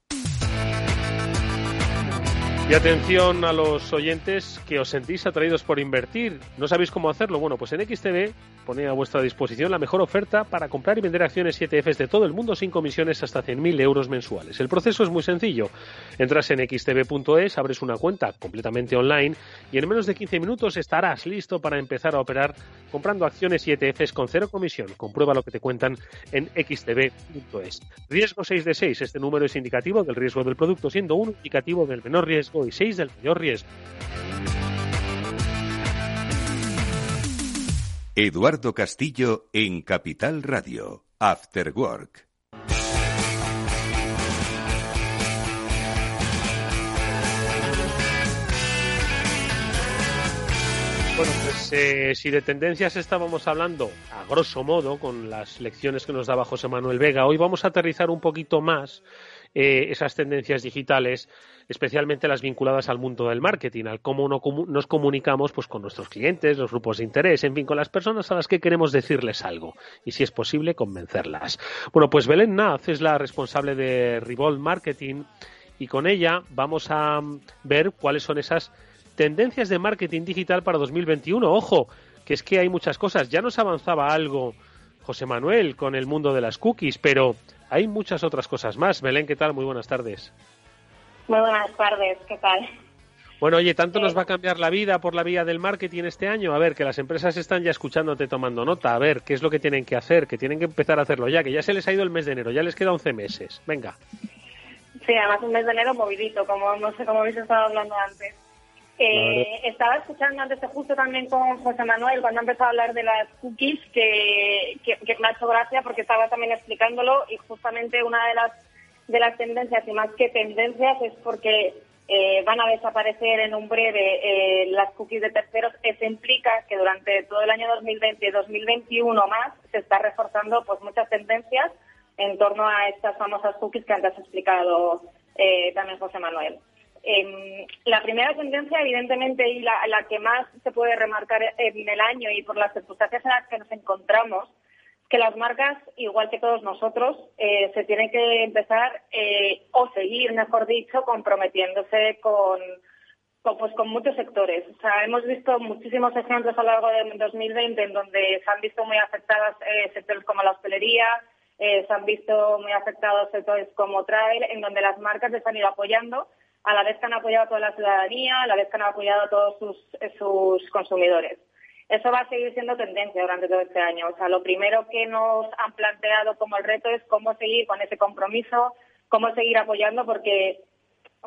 Y atención a los oyentes que os sentís atraídos por invertir. ¿No sabéis cómo hacerlo? Bueno, pues en XTB pone a vuestra disposición la mejor oferta para comprar y vender acciones 7Fs de todo el mundo sin comisiones hasta 100.000 euros mensuales. El proceso es muy sencillo. Entras en xtb.es, abres una cuenta completamente online y en menos de 15 minutos estarás listo para empezar a operar comprando acciones 7Fs con cero comisión. Comprueba lo que te cuentan en xtb.es. Riesgo 6 de 6. Este número es indicativo del riesgo del producto, siendo uno indicativo del menor riesgo y 6 del mayor riesgo. Eduardo Castillo en Capital Radio, After Work. Bueno, pues eh, si de tendencias estábamos hablando, a grosso modo, con las lecciones que nos daba José Manuel Vega, hoy vamos a aterrizar un poquito más eh, esas tendencias digitales especialmente las vinculadas al mundo del marketing, al cómo nos comunicamos pues, con nuestros clientes, los grupos de interés, en fin, con las personas a las que queremos decirles algo y, si es posible, convencerlas. Bueno, pues Belén Naz es la responsable de Revolt Marketing y con ella vamos a ver cuáles son esas tendencias de marketing digital para 2021. Ojo, que es que hay muchas cosas. Ya nos avanzaba algo José Manuel con el mundo de las cookies, pero hay muchas otras cosas más. Belén, ¿qué tal? Muy buenas tardes. Muy buenas tardes, ¿qué tal? Bueno, oye, ¿tanto nos va a cambiar la vida por la vía del marketing este año? A ver, que las empresas están ya escuchándote tomando nota. A ver, ¿qué es lo que tienen que hacer? Que tienen que empezar a hacerlo ya, que ya se les ha ido el mes de enero, ya les queda 11 meses. Venga. Sí, además un mes de enero movidito, como no sé cómo habéis estado hablando antes. Eh, estaba escuchando antes justo también con José Manuel cuando empezó a hablar de las cookies, que, que, que me ha hecho gracia porque estaba también explicándolo y justamente una de las de las tendencias y más que tendencias es porque eh, van a desaparecer en un breve eh, las cookies de terceros. Eso implica que durante todo el año 2020 y 2021 más se está reforzando pues muchas tendencias en torno a estas famosas cookies que antes ha explicado eh, también José Manuel. Em, la primera tendencia, evidentemente, y la, la que más se puede remarcar en el año y por las circunstancias en las que nos encontramos, que las marcas, igual que todos nosotros, eh, se tienen que empezar eh, o seguir, mejor dicho, comprometiéndose con, pues, con muchos sectores. O sea, hemos visto muchísimos ejemplos a lo largo de 2020 en donde se han visto muy afectados eh, sectores como la hostelería, se han visto muy afectados sectores como trail, en donde las marcas les han ido apoyando, a la vez que han apoyado a toda la ciudadanía, a la vez que han apoyado a todos sus, sus consumidores. eso va a seguir siendo tendencia durante todo este año. O sea, lo primero que nos han planteado como el reto es cómo seguir con ese compromiso, cómo seguir apoyando, porque,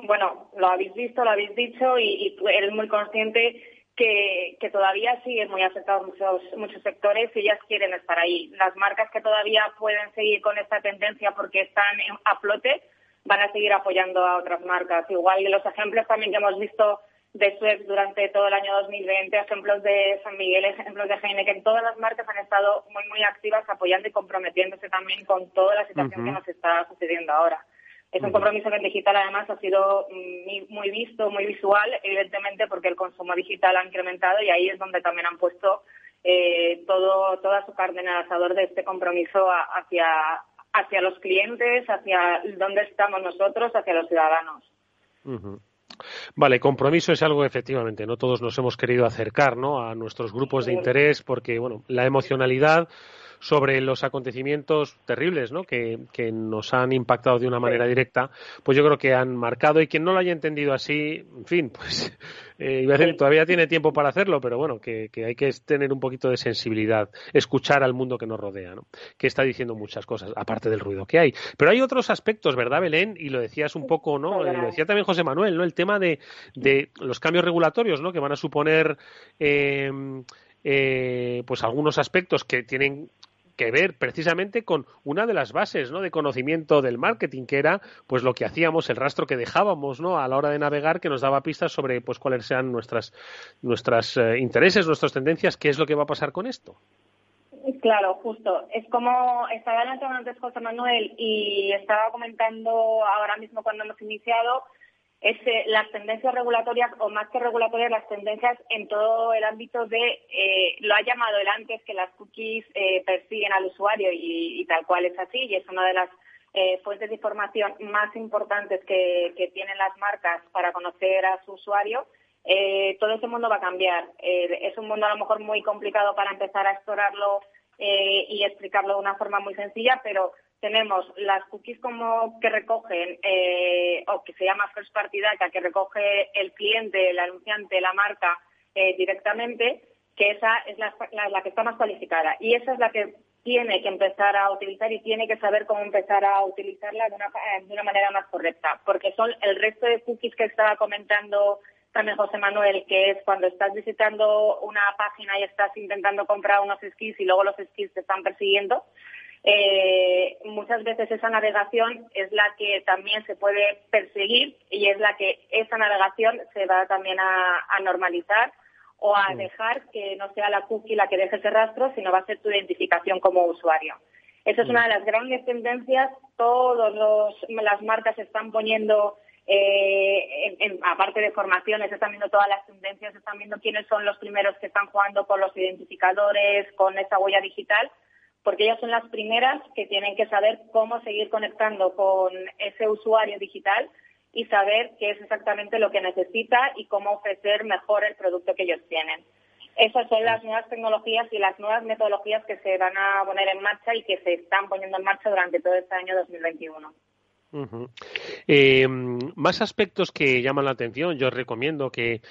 bueno, lo habéis visto, lo habéis dicho y, eres muy consciente que, todavía siguen muy afectados muchos, muchos sectores y ellas quieren estar ahí. Las marcas que todavía pueden seguir con esta tendencia porque están a flote van a seguir apoyando a otras marcas. Igual los ejemplos también que hemos visto de Suez durante todo el año 2020, ejemplos de San Miguel, ejemplos de Heineken, todas las marcas han estado muy, muy activas apoyando y comprometiéndose también con toda la situación que nos está sucediendo ahora. Es un compromiso que en digital además ha sido muy visto, muy visual, evidentemente porque el consumo digital ha incrementado y ahí es donde también han puesto eh, todo, toda su carne en el asador de este compromiso hacia, hacia los clientes, hacia dónde estamos nosotros, hacia los ciudadanos. Vale, compromiso es algo efectivamente, no todos nos hemos querido acercar ¿no? a nuestros grupos de interés porque bueno, la emocionalidad sobre los acontecimientos terribles ¿no? que, nos han impactado de una manera directa, pues yo creo que han marcado y quien no lo haya entendido así, en fin, pues eh, iba a decir, todavía tiene tiempo para hacerlo, pero bueno, que, hay que tener un poquito de sensibilidad, escuchar al mundo que nos rodea, ¿no? que está diciendo muchas cosas, aparte del ruido que hay. Pero hay otros aspectos, ¿verdad, Belén? Y lo decías un poco, ¿no? Lo decía también José Manuel, ¿no? El tema de, de los cambios regulatorios, ¿no? Que van a suponer eh, eh, pues algunos aspectos que tienen que ver precisamente con una de las bases ¿no? de conocimiento del marketing, que era pues lo que hacíamos, el rastro que dejábamos ¿no? a la hora de navegar, que nos daba pistas sobre pues cuáles sean nuestras, nuestros eh, intereses, nuestras tendencias, qué es lo que va a pasar con esto. Claro, justo. Es como estaba hablando antes José Manuel y estaba comentando ahora mismo cuando hemos iniciado es las tendencias regulatorias, o más que regulatorias, las tendencias en todo el ámbito de, eh, lo ha llamado el antes, que las cookies eh, persiguen al usuario y, tal cual es así, y es una de las eh, fuentes de información más importantes que, que, tienen las marcas para conocer a su usuario. todo ese mundo va a cambiar. es un mundo a lo mejor muy complicado para empezar a explorarlo y explicarlo de una forma muy sencilla, pero tenemos las cookies como que recogen, eh, o que se llama first party data, que recoge el cliente, el anunciante, la marca eh, directamente, que esa es la, que está más cualificada. Y esa es la que tiene que empezar a utilizar y tiene que saber cómo empezar a utilizarla de una, eh, de una manera más correcta, porque son el resto de cookies que estaba comentando también José Manuel, que es cuando estás visitando una página y estás intentando comprar unos skis y luego los skis te están persiguiendo, eh, muchas veces esa navegación es la que también se puede perseguir y es la que esa navegación se va también a, normalizar o a dejar que no sea la cookie la que deje ese rastro, sino va a ser tu identificación como usuario. Esa es una de las grandes tendencias. Todas las marcas están poniendo, eh, aparte de formaciones, están viendo todas las tendencias, están viendo quiénes son los primeros que están jugando con los identificadores, con esa huella digital porque ellas son las primeras que tienen que saber cómo seguir conectando con ese usuario digital y saber qué es exactamente lo que necesita y cómo ofrecer mejor el producto que ellos tienen. Esas son las nuevas tecnologías y las nuevas metodologías que se van a poner en marcha y que se están poniendo en marcha durante todo este año 2021. Eh, más aspectos que llaman la atención, yo os recomiendo que,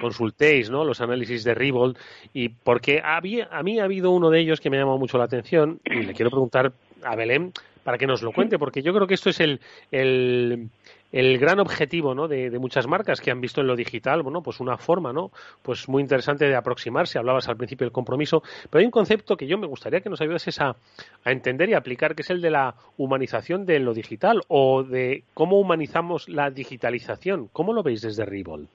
consultéis ¿no? los análisis de Rivold y porque a mí ha habido uno de ellos que me ha llamado mucho la atención y le quiero preguntar a Belén para que nos lo cuente, porque yo creo que esto es el gran objetivo ¿no? de, muchas marcas que han visto en lo digital, bueno, pues una forma, ¿no? Pues muy interesante de aproximarse. Hablabas al principio del compromiso, pero hay un concepto que yo me gustaría que nos ayudases a, a entender y aplicar, que es el de la humanización de lo digital o de cómo humanizamos la digitalización. ¿Cómo lo veis desde Ribol?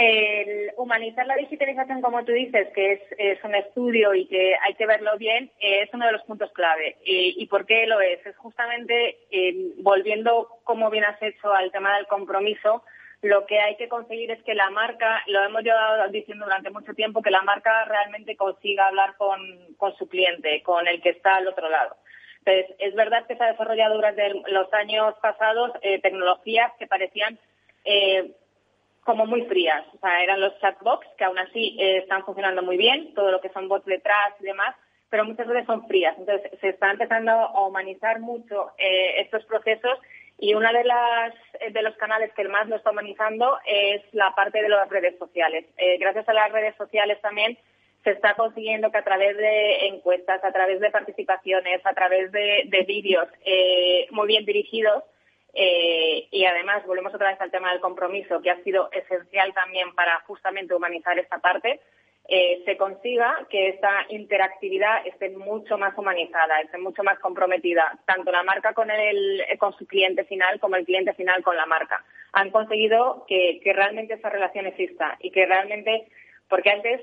El humanizar la digitalización, como tú dices, que es, un estudio y que hay que verlo bien, es uno de los puntos clave. ¿Y, por qué lo es? Es justamente, eh, volviendo, como bien has hecho, al tema del compromiso, lo que hay que conseguir es que la marca, lo hemos llevado diciendo durante mucho tiempo, que la marca realmente consiga hablar con, su cliente, con el que está al otro lado. Entonces, es verdad que se ha desarrollado durante los años pasados eh, tecnologías que parecían eh, como muy frías. O sea, eran los chatbots, que aún así eh, están funcionando muy bien, todo lo que son bots detrás y demás, pero muchas veces son frías. Entonces, se está empezando a humanizar mucho eh, estos procesos Y uno de, las, de los canales que más lo está humanizando es la parte de las redes sociales. Eh, gracias a las redes sociales también se está consiguiendo que a través de encuestas, a través de participaciones, a través de, vídeos eh, muy bien dirigidos, eh, y además volvemos otra vez al tema del compromiso, que ha sido esencial también para justamente humanizar esta parte, eh, se consiga que esta interactividad esté mucho más humanizada, esté mucho más comprometida, tanto la marca con, el, con su cliente final como el cliente final con la marca. Han conseguido que, que realmente esa relación exista y que realmente, porque antes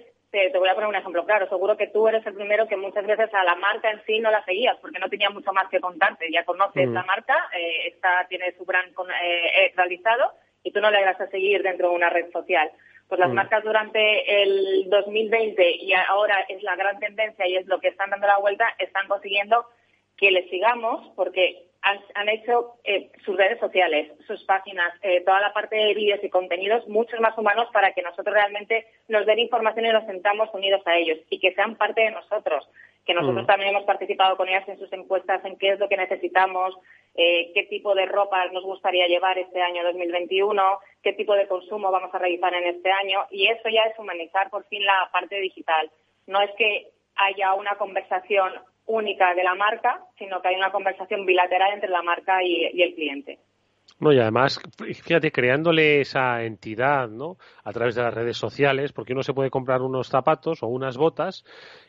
te, voy a poner un ejemplo claro. Seguro que tú eres el primero que muchas veces a la marca en sí no la seguías porque no tenía mucho más que contarte. Ya conoces mm. la marca, eh, esta tiene su brand eh, realizado y tú no le vas a seguir dentro de una red social. Pues las mm. marcas durante el 2020 y ahora es la gran tendencia y es lo que están dando la vuelta, están consiguiendo que les sigamos porque han, hecho eh, sus redes sociales, sus páginas, eh, toda la parte de vídeos y contenidos muchos más humanos para que nosotros realmente nos den información y nos sentamos unidos a ellos y que sean parte de nosotros, que nosotros mm. también hemos participado con ellas en sus encuestas en qué es lo que necesitamos, eh, qué tipo de ropa nos gustaría llevar este año 2021, qué tipo de consumo vamos a realizar en este año y eso ya es humanizar por fin la parte digital. No es que haya una conversación única de la marca, sino que hay una conversación bilateral entre la marca y, el cliente. No, y además, fíjate, creándole esa entidad, ¿no? A través de las redes sociales, porque uno se puede comprar unos zapatos o unas botas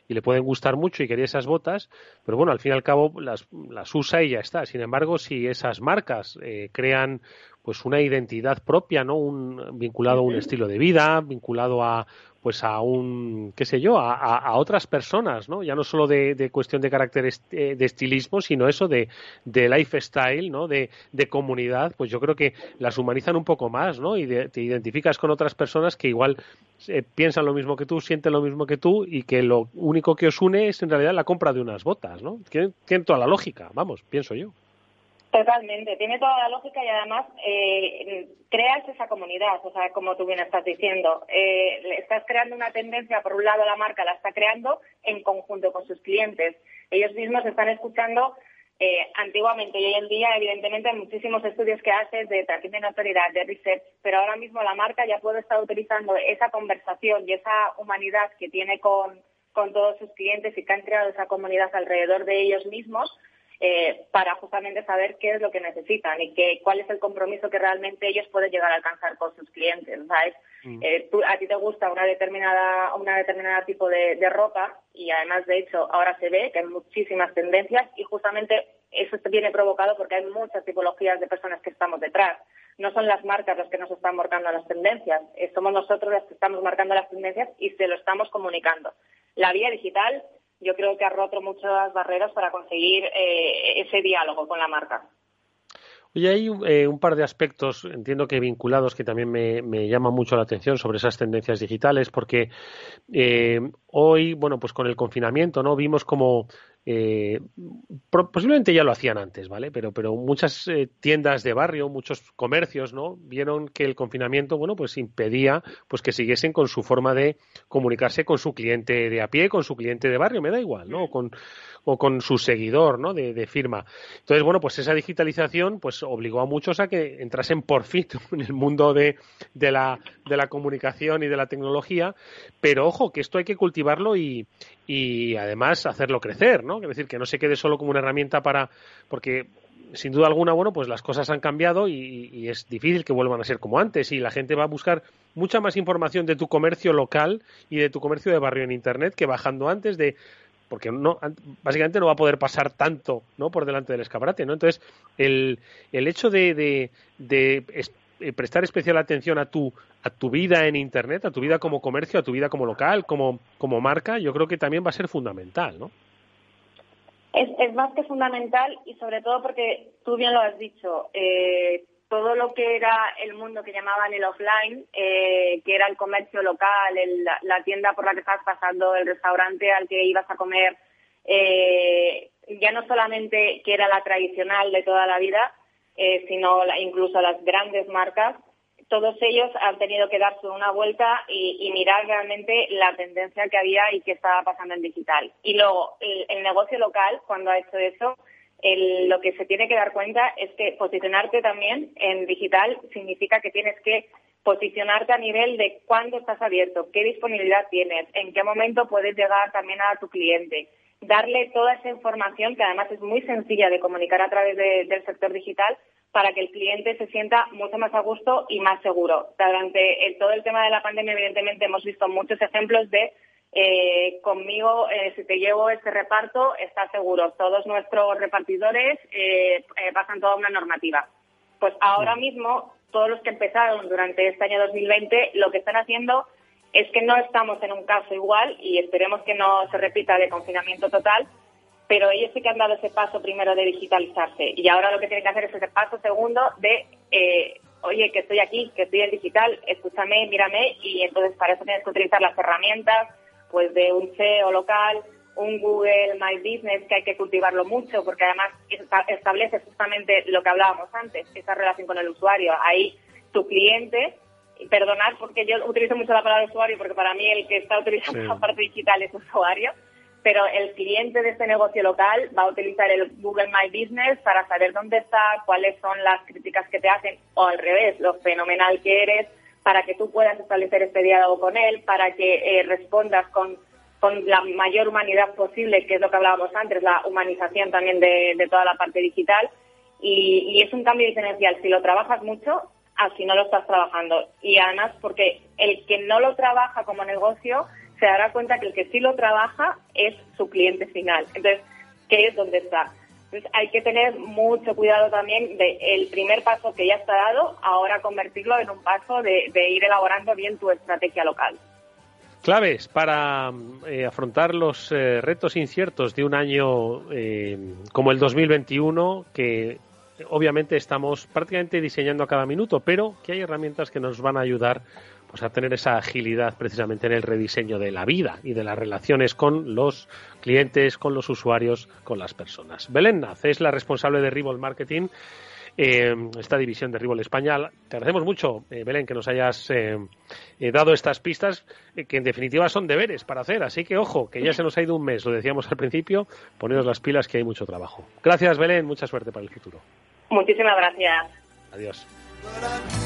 y le pueden gustar mucho y quería esas botas, pero bueno, al fin y al cabo las, las usa y ya está. Sin embargo, si esas marcas eh, crean pues una identidad propia, ¿no? Un, vinculado a un estilo de vida, vinculado a pues a un, qué sé yo, a, otras personas, ¿no? Ya no solo de, cuestión de carácter eh, de estilismo, sino eso de, de lifestyle, ¿no? De, de, comunidad, pues yo creo que las humanizan un poco más, ¿no? Y te identificas con otras personas que igual eh, piensan lo mismo que tú, sienten lo mismo que tú y que lo único que os une es en realidad la compra de unas botas, ¿no? Tiene toda la lógica, vamos, pienso yo. Totalmente, tiene toda la lógica y además eh, creas esa comunidad, o sea, como tú bien estás diciendo, eh, estás creando una tendencia, por un lado la marca la está creando en conjunto con sus clientes. Ellos mismos están escuchando eh, antiguamente y hoy en día, evidentemente, hay muchísimos estudios que haces de tracking de autoridad, de research, pero ahora mismo la marca ya puede estar utilizando esa conversación y esa humanidad que tiene con, con todos sus clientes y que han creado esa comunidad alrededor de ellos mismos eh, para justamente saber qué es lo que necesitan y que, cuál es el compromiso que realmente ellos pueden llegar a alcanzar con sus clientes. ¿sabes? Mm. Eh, a ti te gusta una determinada, una determinada tipo de, ropa y además, de hecho, ahora se ve que hay muchísimas tendencias y justamente eso viene provocado porque hay muchas tipologías de personas que estamos detrás. No son las marcas las que nos están marcando las tendencias, eh, somos nosotros los que estamos marcando las tendencias y se lo estamos comunicando. La vía digital yo creo que ha roto muchas barreras para conseguir eh, ese diálogo con la marca. Oye, hay eh, un par de aspectos, entiendo que vinculados, que también me, me llaman mucho la atención sobre esas tendencias digitales, porque eh, hoy, bueno, pues con el confinamiento, ¿no? Vimos como eh, posiblemente ya lo hacían antes, ¿vale? Pero, pero muchas eh, tiendas de barrio, muchos comercios, ¿no? Vieron que el confinamiento, bueno, pues impedía pues que siguiesen con su forma de comunicarse con su cliente de a pie, con su cliente de barrio, me da igual, ¿no? O con, o con su seguidor, ¿no? De, firma. Entonces, bueno, pues esa digitalización pues obligó a muchos a que entrasen por fin en el mundo de, de, la, de la comunicación y de la tecnología, pero ojo, que esto hay que cultivarlo y, y además hacerlo crecer, ¿no? Es decir, que no se quede solo como una herramienta para, porque sin duda alguna, bueno, pues las cosas han cambiado y, es difícil que vuelvan a ser como antes. Y la gente va a buscar mucha más información de tu comercio local y de tu comercio de barrio en Internet que bajando antes de porque no básicamente no va a poder pasar tanto no por delante del escaparate no entonces el, el hecho de, de eh, prestar especial atención a tu, a tu vida en Internet, a tu vida como comercio, a tu vida como local, como, como marca, yo creo que también va a ser fundamental, ¿no? Es, es más que fundamental y sobre todo porque tú bien lo has dicho, eh, todo lo que era el mundo que llamaban el offline, eh, que era el comercio local, la, tienda por la que estabas pasando, el restaurante al que ibas a comer, ya no solamente que era la tradicional de toda la vida, eh, sino incluso las grandes marcas, todos ellos han tenido que darse una vuelta y, mirar realmente la tendencia que había y que estaba pasando en digital. Y luego, el, negocio local, cuando ha hecho eso, lo que se tiene que dar cuenta es que posicionarte también en digital significa que tienes que posicionarte a nivel de cuándo estás abierto, qué disponibilidad tienes, en qué momento puedes llegar también a tu cliente. Darle toda esa información, que además es muy sencilla de comunicar a través del sector digital, para que el cliente se sienta mucho más a gusto y más seguro. Durante todo el tema de la pandemia, evidentemente, hemos visto muchos ejemplos de eh, conmigo, eh, si te llevo este reparto, estás seguro. Todos nuestros repartidores eh, pasan toda una normativa. Pues ahora mismo, todos los que empezaron durante este año 2020, lo que están haciendo es que no estamos en un caso igual y esperemos que no se repita de confinamiento total, pero ellos sí que han dado ese paso primero de digitalizarse y ahora lo que tienen que hacer es ese paso segundo de, eh, oye, que estoy aquí, que estoy en digital, escúchame, mírame y entonces para eso tienes que utilizar las herramientas pues de un SEO local, un Google My Business que hay que cultivarlo mucho porque además establece justamente lo que hablábamos antes, esa relación con el usuario. Ahí tu cliente, perdonad porque yo utilizo mucho la palabra usuario porque para mí el que está utilizando la parte digital es usuario, pero el cliente de este negocio local va a utilizar el Google My Business para saber dónde está, cuáles son las críticas que te hacen, o al revés, lo fenomenal que eres, para que tú puedas establecer este diálogo con él, para que eh, respondas con, con la mayor humanidad posible, que es lo que hablábamos antes, la humanización también de, toda la parte digital. Y, y, es un cambio diferencial. Si lo trabajas mucho, así no lo estás trabajando. Y además, porque el que no lo trabaja como negocio se dará cuenta que el que sí lo trabaja es su cliente final. Entonces, ¿qué es donde está? Entonces, hay que tener mucho cuidado también de primer paso que ya está dado, ahora convertirlo en un paso de, ir elaborando bien tu estrategia local. Claves para eh, afrontar los eh, retos inciertos de un año eh, como el 2021, que obviamente estamos prácticamente diseñando a cada minuto, pero que hay herramientas que nos van a ayudar pues a tener esa agilidad precisamente en el rediseño de la vida y de las relaciones con los clientes, con los usuarios, con las personas. Belén Naz es la responsable de Ribol Marketing, eh, esta división de Ribol España. Te agradecemos mucho, eh, Belén, que nos hayas eh, dado estas pistas que en definitiva son deberes para hacer. Así que ojo, que ya se nos ha ido un mes, lo decíamos al principio, poneros las pilas que hay mucho trabajo. Gracias, Belén, mucha suerte para el futuro. Muchísimas gracias. Adiós.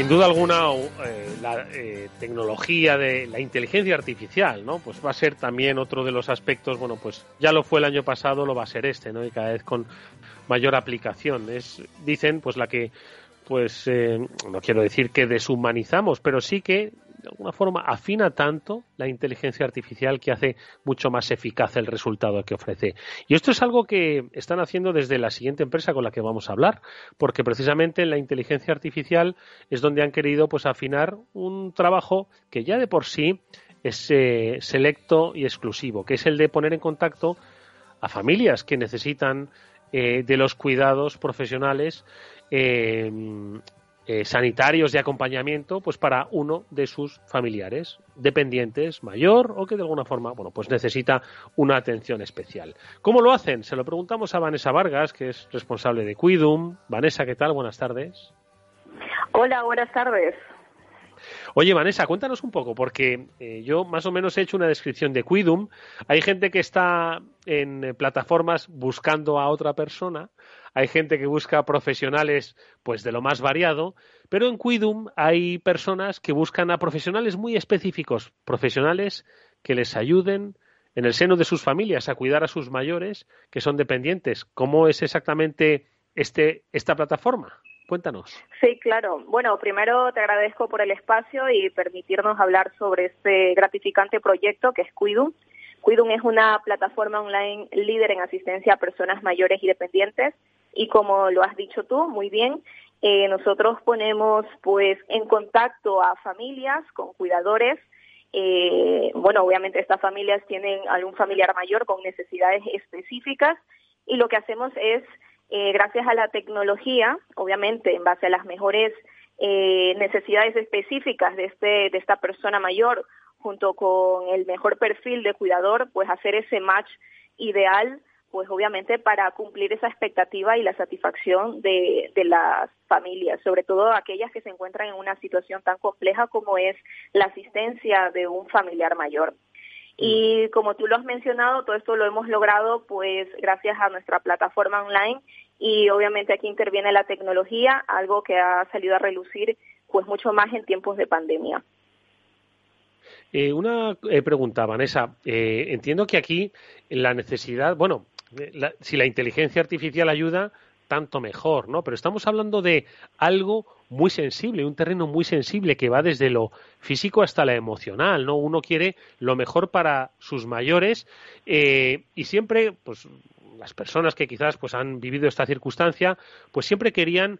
Sin duda alguna eh, la eh, tecnología de la inteligencia artificial, ¿no? Pues va a ser también otro de los aspectos, bueno, pues ya lo fue el año pasado, lo va a ser este, ¿no? Y cada vez con mayor aplicación. Es, dicen, pues la que, pues, eh, no quiero decir que deshumanizamos, pero sí que de alguna forma afina tanto la inteligencia artificial que hace mucho más eficaz el resultado que ofrece. Y esto es algo que están haciendo desde la siguiente empresa con la que vamos a hablar, porque precisamente en la inteligencia artificial es donde han querido pues afinar un trabajo que ya de por sí es eh, selecto y exclusivo, que es el de poner en contacto a familias que necesitan eh, de los cuidados profesionales eh, eh, sanitarios de acompañamiento pues para uno de sus familiares dependientes mayor o que de alguna forma bueno pues necesita una atención especial. Cómo lo hacen se lo preguntamos a Vanessa Vargas que es responsable de Cuidum Vanessa qué tal buenas tardes. Hola buenas tardes Oye, Vanessa, cuéntanos un poco, porque eh, yo más o menos he hecho una descripción de Quidum. Hay gente que está en eh, plataformas buscando a otra persona, hay gente que busca profesionales pues de lo más variado, pero en Quidum hay personas que buscan a profesionales muy específicos, profesionales que les ayuden en el seno de sus familias a cuidar a sus mayores que son dependientes. ¿Cómo es exactamente este, esta plataforma? Cuéntanos. Sí, claro. Bueno, primero te agradezco por el espacio y permitirnos hablar sobre este gratificante proyecto que es Quidum. Quidum es una plataforma online líder en asistencia a personas mayores y dependientes y como lo has dicho tú muy bien, eh, nosotros ponemos pues en contacto a familias con cuidadores. Eh, bueno, obviamente estas familias tienen algún familiar mayor con necesidades específicas y lo que hacemos es, eh, gracias a la tecnología, obviamente en base a las mejores necesidades específicas de, este, de esta persona mayor, junto con el mejor perfil de cuidador, pues hacer ese match ideal pues obviamente para cumplir esa expectativa y la satisfacción de, de las familias, sobre todo aquellas que se encuentran en una situación tan compleja como es la asistencia de un familiar mayor. Y como tú lo has mencionado, todo esto lo hemos logrado pues gracias a nuestra plataforma online y obviamente aquí interviene la tecnología, algo que ha salido a relucir pues mucho más en tiempos de pandemia. Eh, una eh, pregunta, Vanessa. Eh, entiendo que aquí la necesidad, bueno, si la inteligencia artificial ayuda, tanto mejor, ¿no? Pero estamos hablando de algo muy sensible, un terreno muy sensible que va desde lo físico hasta lo emocional, ¿no? Uno quiere lo mejor para sus mayores y siempre, pues, las personas que quizás pues han vivido esta circunstancia, pues siempre querían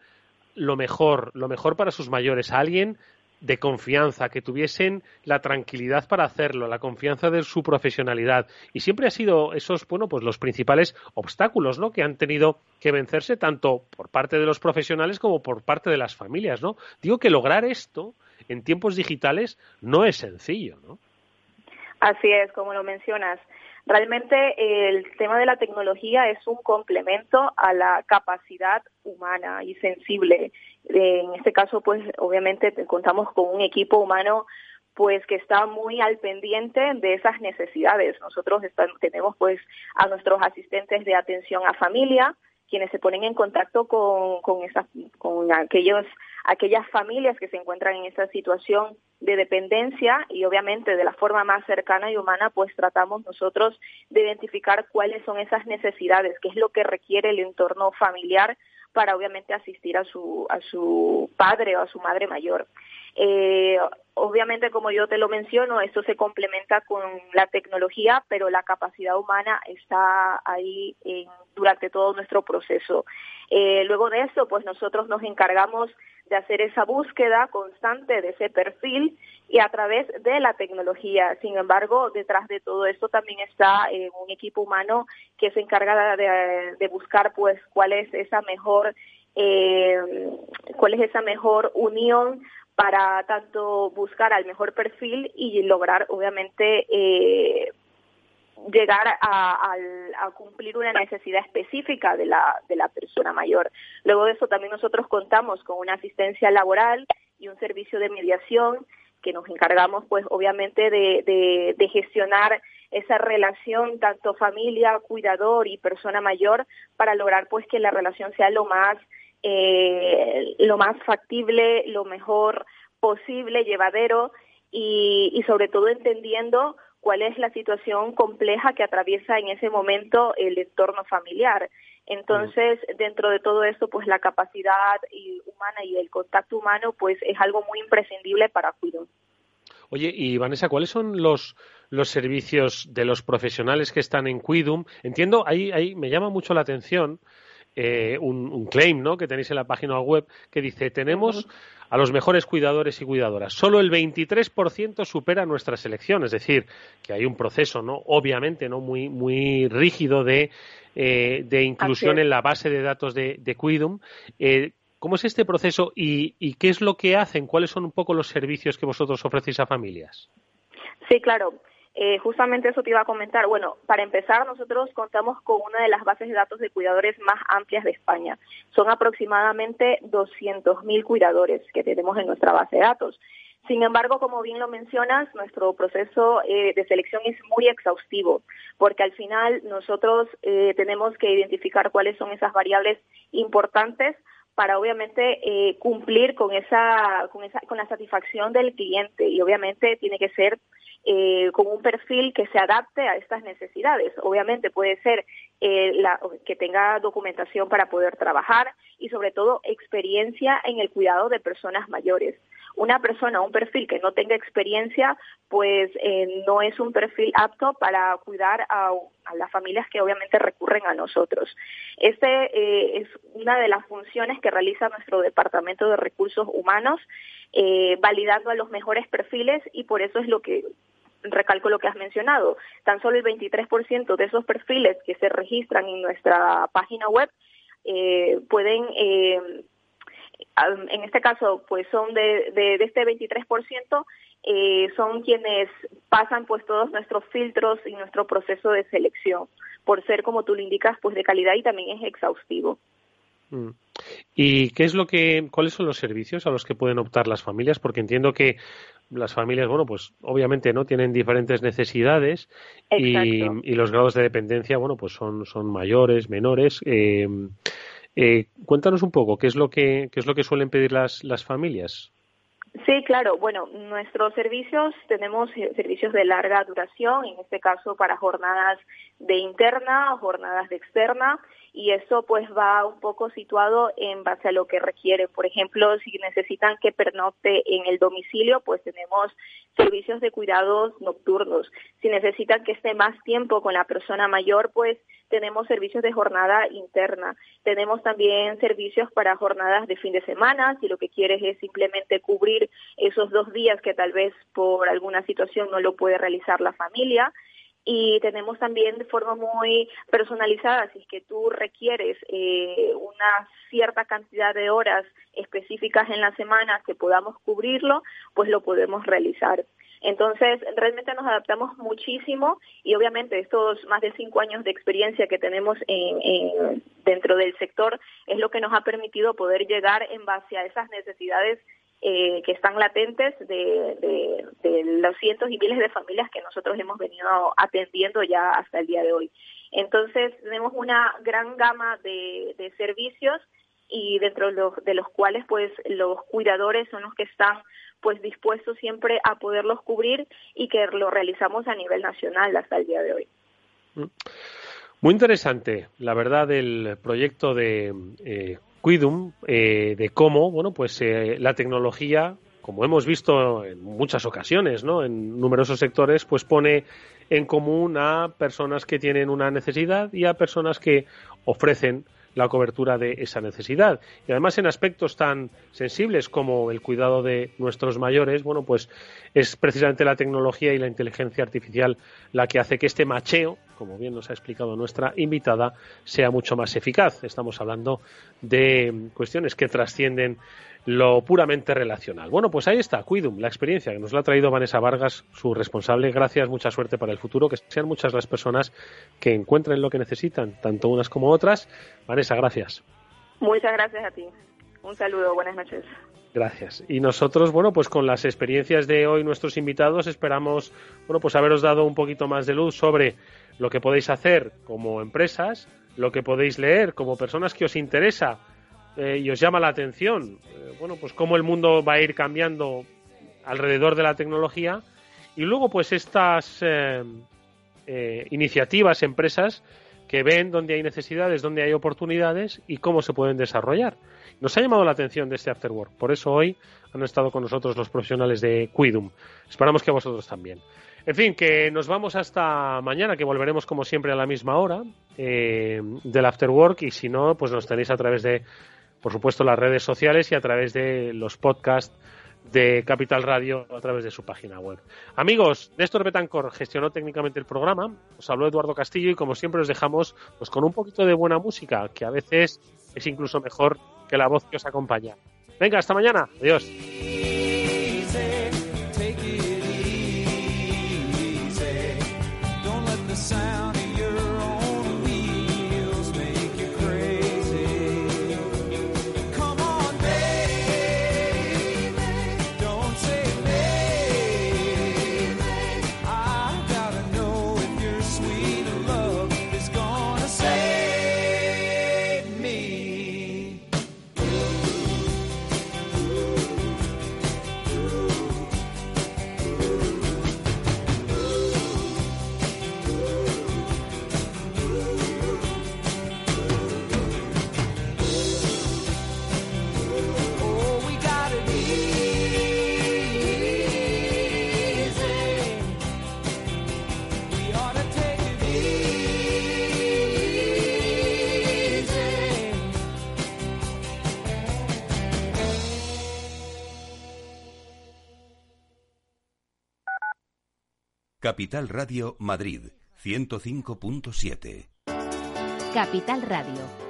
lo mejor, lo mejor para sus mayores, alguien de confianza, que tuviesen la tranquilidad para hacerlo, la confianza de su profesionalidad. Y siempre ha sido esos, bueno, pues los principales obstáculos, ¿no? Que han tenido que vencerse tanto por parte de los profesionales como por parte de las familias, ¿no? Digo que lograr esto en tiempos digitales no es sencillo, ¿no? Así es, como lo mencionas. Realmente el tema de la tecnología es un complemento a la capacidad humana y sensible. En este caso, pues obviamente contamos con un equipo humano pues que está muy al pendiente de esas necesidades. Nosotros tenemos pues a nuestros asistentes de atención a familia, quienes se ponen en contacto con, con, esas, con aquellos, aquellas familias que se encuentran en esa situación de dependencia y obviamente de la forma más cercana y humana pues tratamos nosotros de identificar cuáles son esas necesidades, qué es lo que requiere el entorno familiar para obviamente asistir a su, a su padre o a su madre mayor. Eh, obviamente, como yo te lo menciono, esto se complementa con la tecnología, pero la capacidad humana está ahí durante todo nuestro proceso. Eh, luego de eso, pues nosotros nos encargamos de hacer esa búsqueda constante de ese perfil y a través de la tecnología. Sin embargo, detrás de todo esto también está eh, un equipo humano que se encarga de, buscar, pues, cuál es esa mejor eh, cuál es esa mejor unión para tanto buscar al mejor perfil y lograr, obviamente, eh, llegar a, cumplir una necesidad específica de la, de la persona mayor. Luego de eso también nosotros contamos con una asistencia laboral y un servicio de mediación que nos encargamos pues obviamente de, de, gestionar esa relación tanto familia, cuidador y persona mayor para lograr pues que la relación sea lo más eh, lo más factible, lo mejor posible, llevadero y, y sobre todo entendiendo cuál es la situación compleja que atraviesa en ese momento el entorno familiar. Entonces, dentro de todo esto, pues la capacidad humana y el contacto humano, pues es algo muy imprescindible para cuidar. Oye, y Vanessa, ¿cuáles son los, los servicios de los profesionales que están en Cuidum? Entiendo, ahí, ahí me llama mucho la atención eh, un, claim ¿no? que tenéis en la página web que dice tenemos a los mejores cuidadores y cuidadoras. Solo el 23% supera nuestra selección, es decir, que hay un proceso, ¿no? Obviamente, ¿no? Muy, muy rígido de, eh, de inclusión en la base de datos de, de Quidum. Eh, ¿Cómo es este proceso y, y qué es lo que hacen? ¿Cuáles son un poco los servicios que vosotros ofrecéis a familias? Sí, claro. Eh, justamente eso te iba a comentar. Bueno, para empezar, nosotros contamos con una de las bases de datos de cuidadores más amplias de España. Son aproximadamente 200.000 cuidadores que tenemos en nuestra base de datos. Sin embargo, como bien lo mencionas, nuestro proceso eh, de selección es muy exhaustivo, porque al final nosotros eh, tenemos que identificar cuáles son esas variables importantes para obviamente eh, cumplir con esa, con esa con la satisfacción del cliente y obviamente tiene que ser eh, con un perfil que se adapte a estas necesidades. Obviamente puede ser eh, la, que tenga documentación para poder trabajar y sobre todo experiencia en el cuidado de personas mayores. Una persona, un perfil que no tenga experiencia, pues eh, no es un perfil apto para cuidar a, las familias que obviamente recurren a nosotros. Este eh, es una de las funciones que realiza nuestro Departamento de Recursos Humanos, eh, validando a los mejores perfiles y por eso es lo que recalco lo que has mencionado, tan solo el 23% de esos perfiles que se registran en nuestra página web eh, pueden, eh, en este caso, pues son de, de, de este 23%, eh, son quienes pasan pues todos nuestros filtros y nuestro proceso de selección, por ser, como tú lo indicas, pues de calidad y también es exhaustivo. Mm. ¿Y qué es lo que, cuáles son los servicios a los que pueden optar las familias? Porque entiendo que las familias, bueno, pues obviamente no tienen diferentes necesidades y, los grados de dependencia, bueno, pues son, son mayores, menores. Eh, eh, cuéntanos un poco qué es lo que qué es lo que suelen pedir las, las familias. Sí, claro. Bueno, nuestros servicios tenemos eh, servicios de larga duración, en este caso para jornadas de interna o jornadas de externa y eso pues va un poco situado en base a lo que requiere. Por ejemplo, si necesitan que pernocte en el domicilio, pues tenemos servicios de cuidados nocturnos. Si necesitan que esté más tiempo con la persona mayor, pues tenemos servicios de jornada interna. Tenemos también servicios para jornadas de fin de semana, si lo que quieres es simplemente cubrir esos dos días que tal vez por alguna situación no lo puede realizar la familia y tenemos también de forma muy personalizada, si es que tú requieres eh, una cierta cantidad de horas específicas en la semana que podamos cubrirlo, pues lo podemos realizar. Entonces, realmente nos adaptamos muchísimo y obviamente estos más de cinco años de experiencia que tenemos en, dentro del sector es lo que nos ha permitido poder llegar en base a esas necesidades eh, que están latentes de, los cientos y miles de familias que nosotros hemos venido atendiendo ya hasta el día de hoy. Entonces, tenemos una gran gama de, servicios y dentro de los, de los cuales pues los cuidadores son los que están pues dispuestos siempre a poderlos cubrir y que lo realizamos a nivel nacional hasta el día de hoy. Mm. Muy interesante, la verdad, el proyecto de eh, Quidum eh, de cómo, bueno, pues eh, la tecnología, como hemos visto en muchas ocasiones, ¿no? En numerosos sectores, pues pone en común a personas que tienen una necesidad y a personas que ofrecen la cobertura de esa necesidad. Y además en aspectos tan sensibles como el cuidado de nuestros mayores, bueno, pues es precisamente la tecnología y la inteligencia artificial la que hace que este macheo, como bien nos ha explicado nuestra invitada, sea mucho más eficaz. Estamos hablando de cuestiones que trascienden lo puramente relacional. Bueno, pues ahí está, Cuidum, la experiencia que nos la ha traído Vanessa Vargas, su responsable. Gracias, mucha suerte para el futuro, que sean muchas las personas que encuentren lo que necesitan, tanto unas como otras. Vanessa, gracias. Muchas gracias a ti. Un saludo, buenas noches. Gracias. Y nosotros, bueno, pues con las experiencias de hoy nuestros invitados esperamos, bueno, pues haberos dado un poquito más de luz sobre lo que podéis hacer como empresas, lo que podéis leer como personas que os interesa eh, y os llama la atención, eh, bueno, pues cómo el mundo va a ir cambiando alrededor de la tecnología y luego pues estas eh, iniciativas, empresas que ven dónde hay necesidades, dónde hay oportunidades y cómo se pueden desarrollar. Nos ha llamado la atención de este Afterwork, por eso hoy han estado con nosotros los profesionales de Quidum. Esperamos que vosotros también. En fin, que nos vamos hasta mañana, que volveremos como siempre a la misma hora del Afterwork y si no, pues nos tenéis a través de por supuesto, las redes sociales y a través de los podcasts de Capital Radio a través de su página web. Amigos, Néstor Betancor gestionó técnicamente el programa, os habló Eduardo Castillo y como siempre os dejamos pues, con un poquito de buena música, que a veces es incluso mejor que la voz que os acompaña. Venga, hasta mañana. Adiós. Capital Radio Madrid 105.7. Capital Radio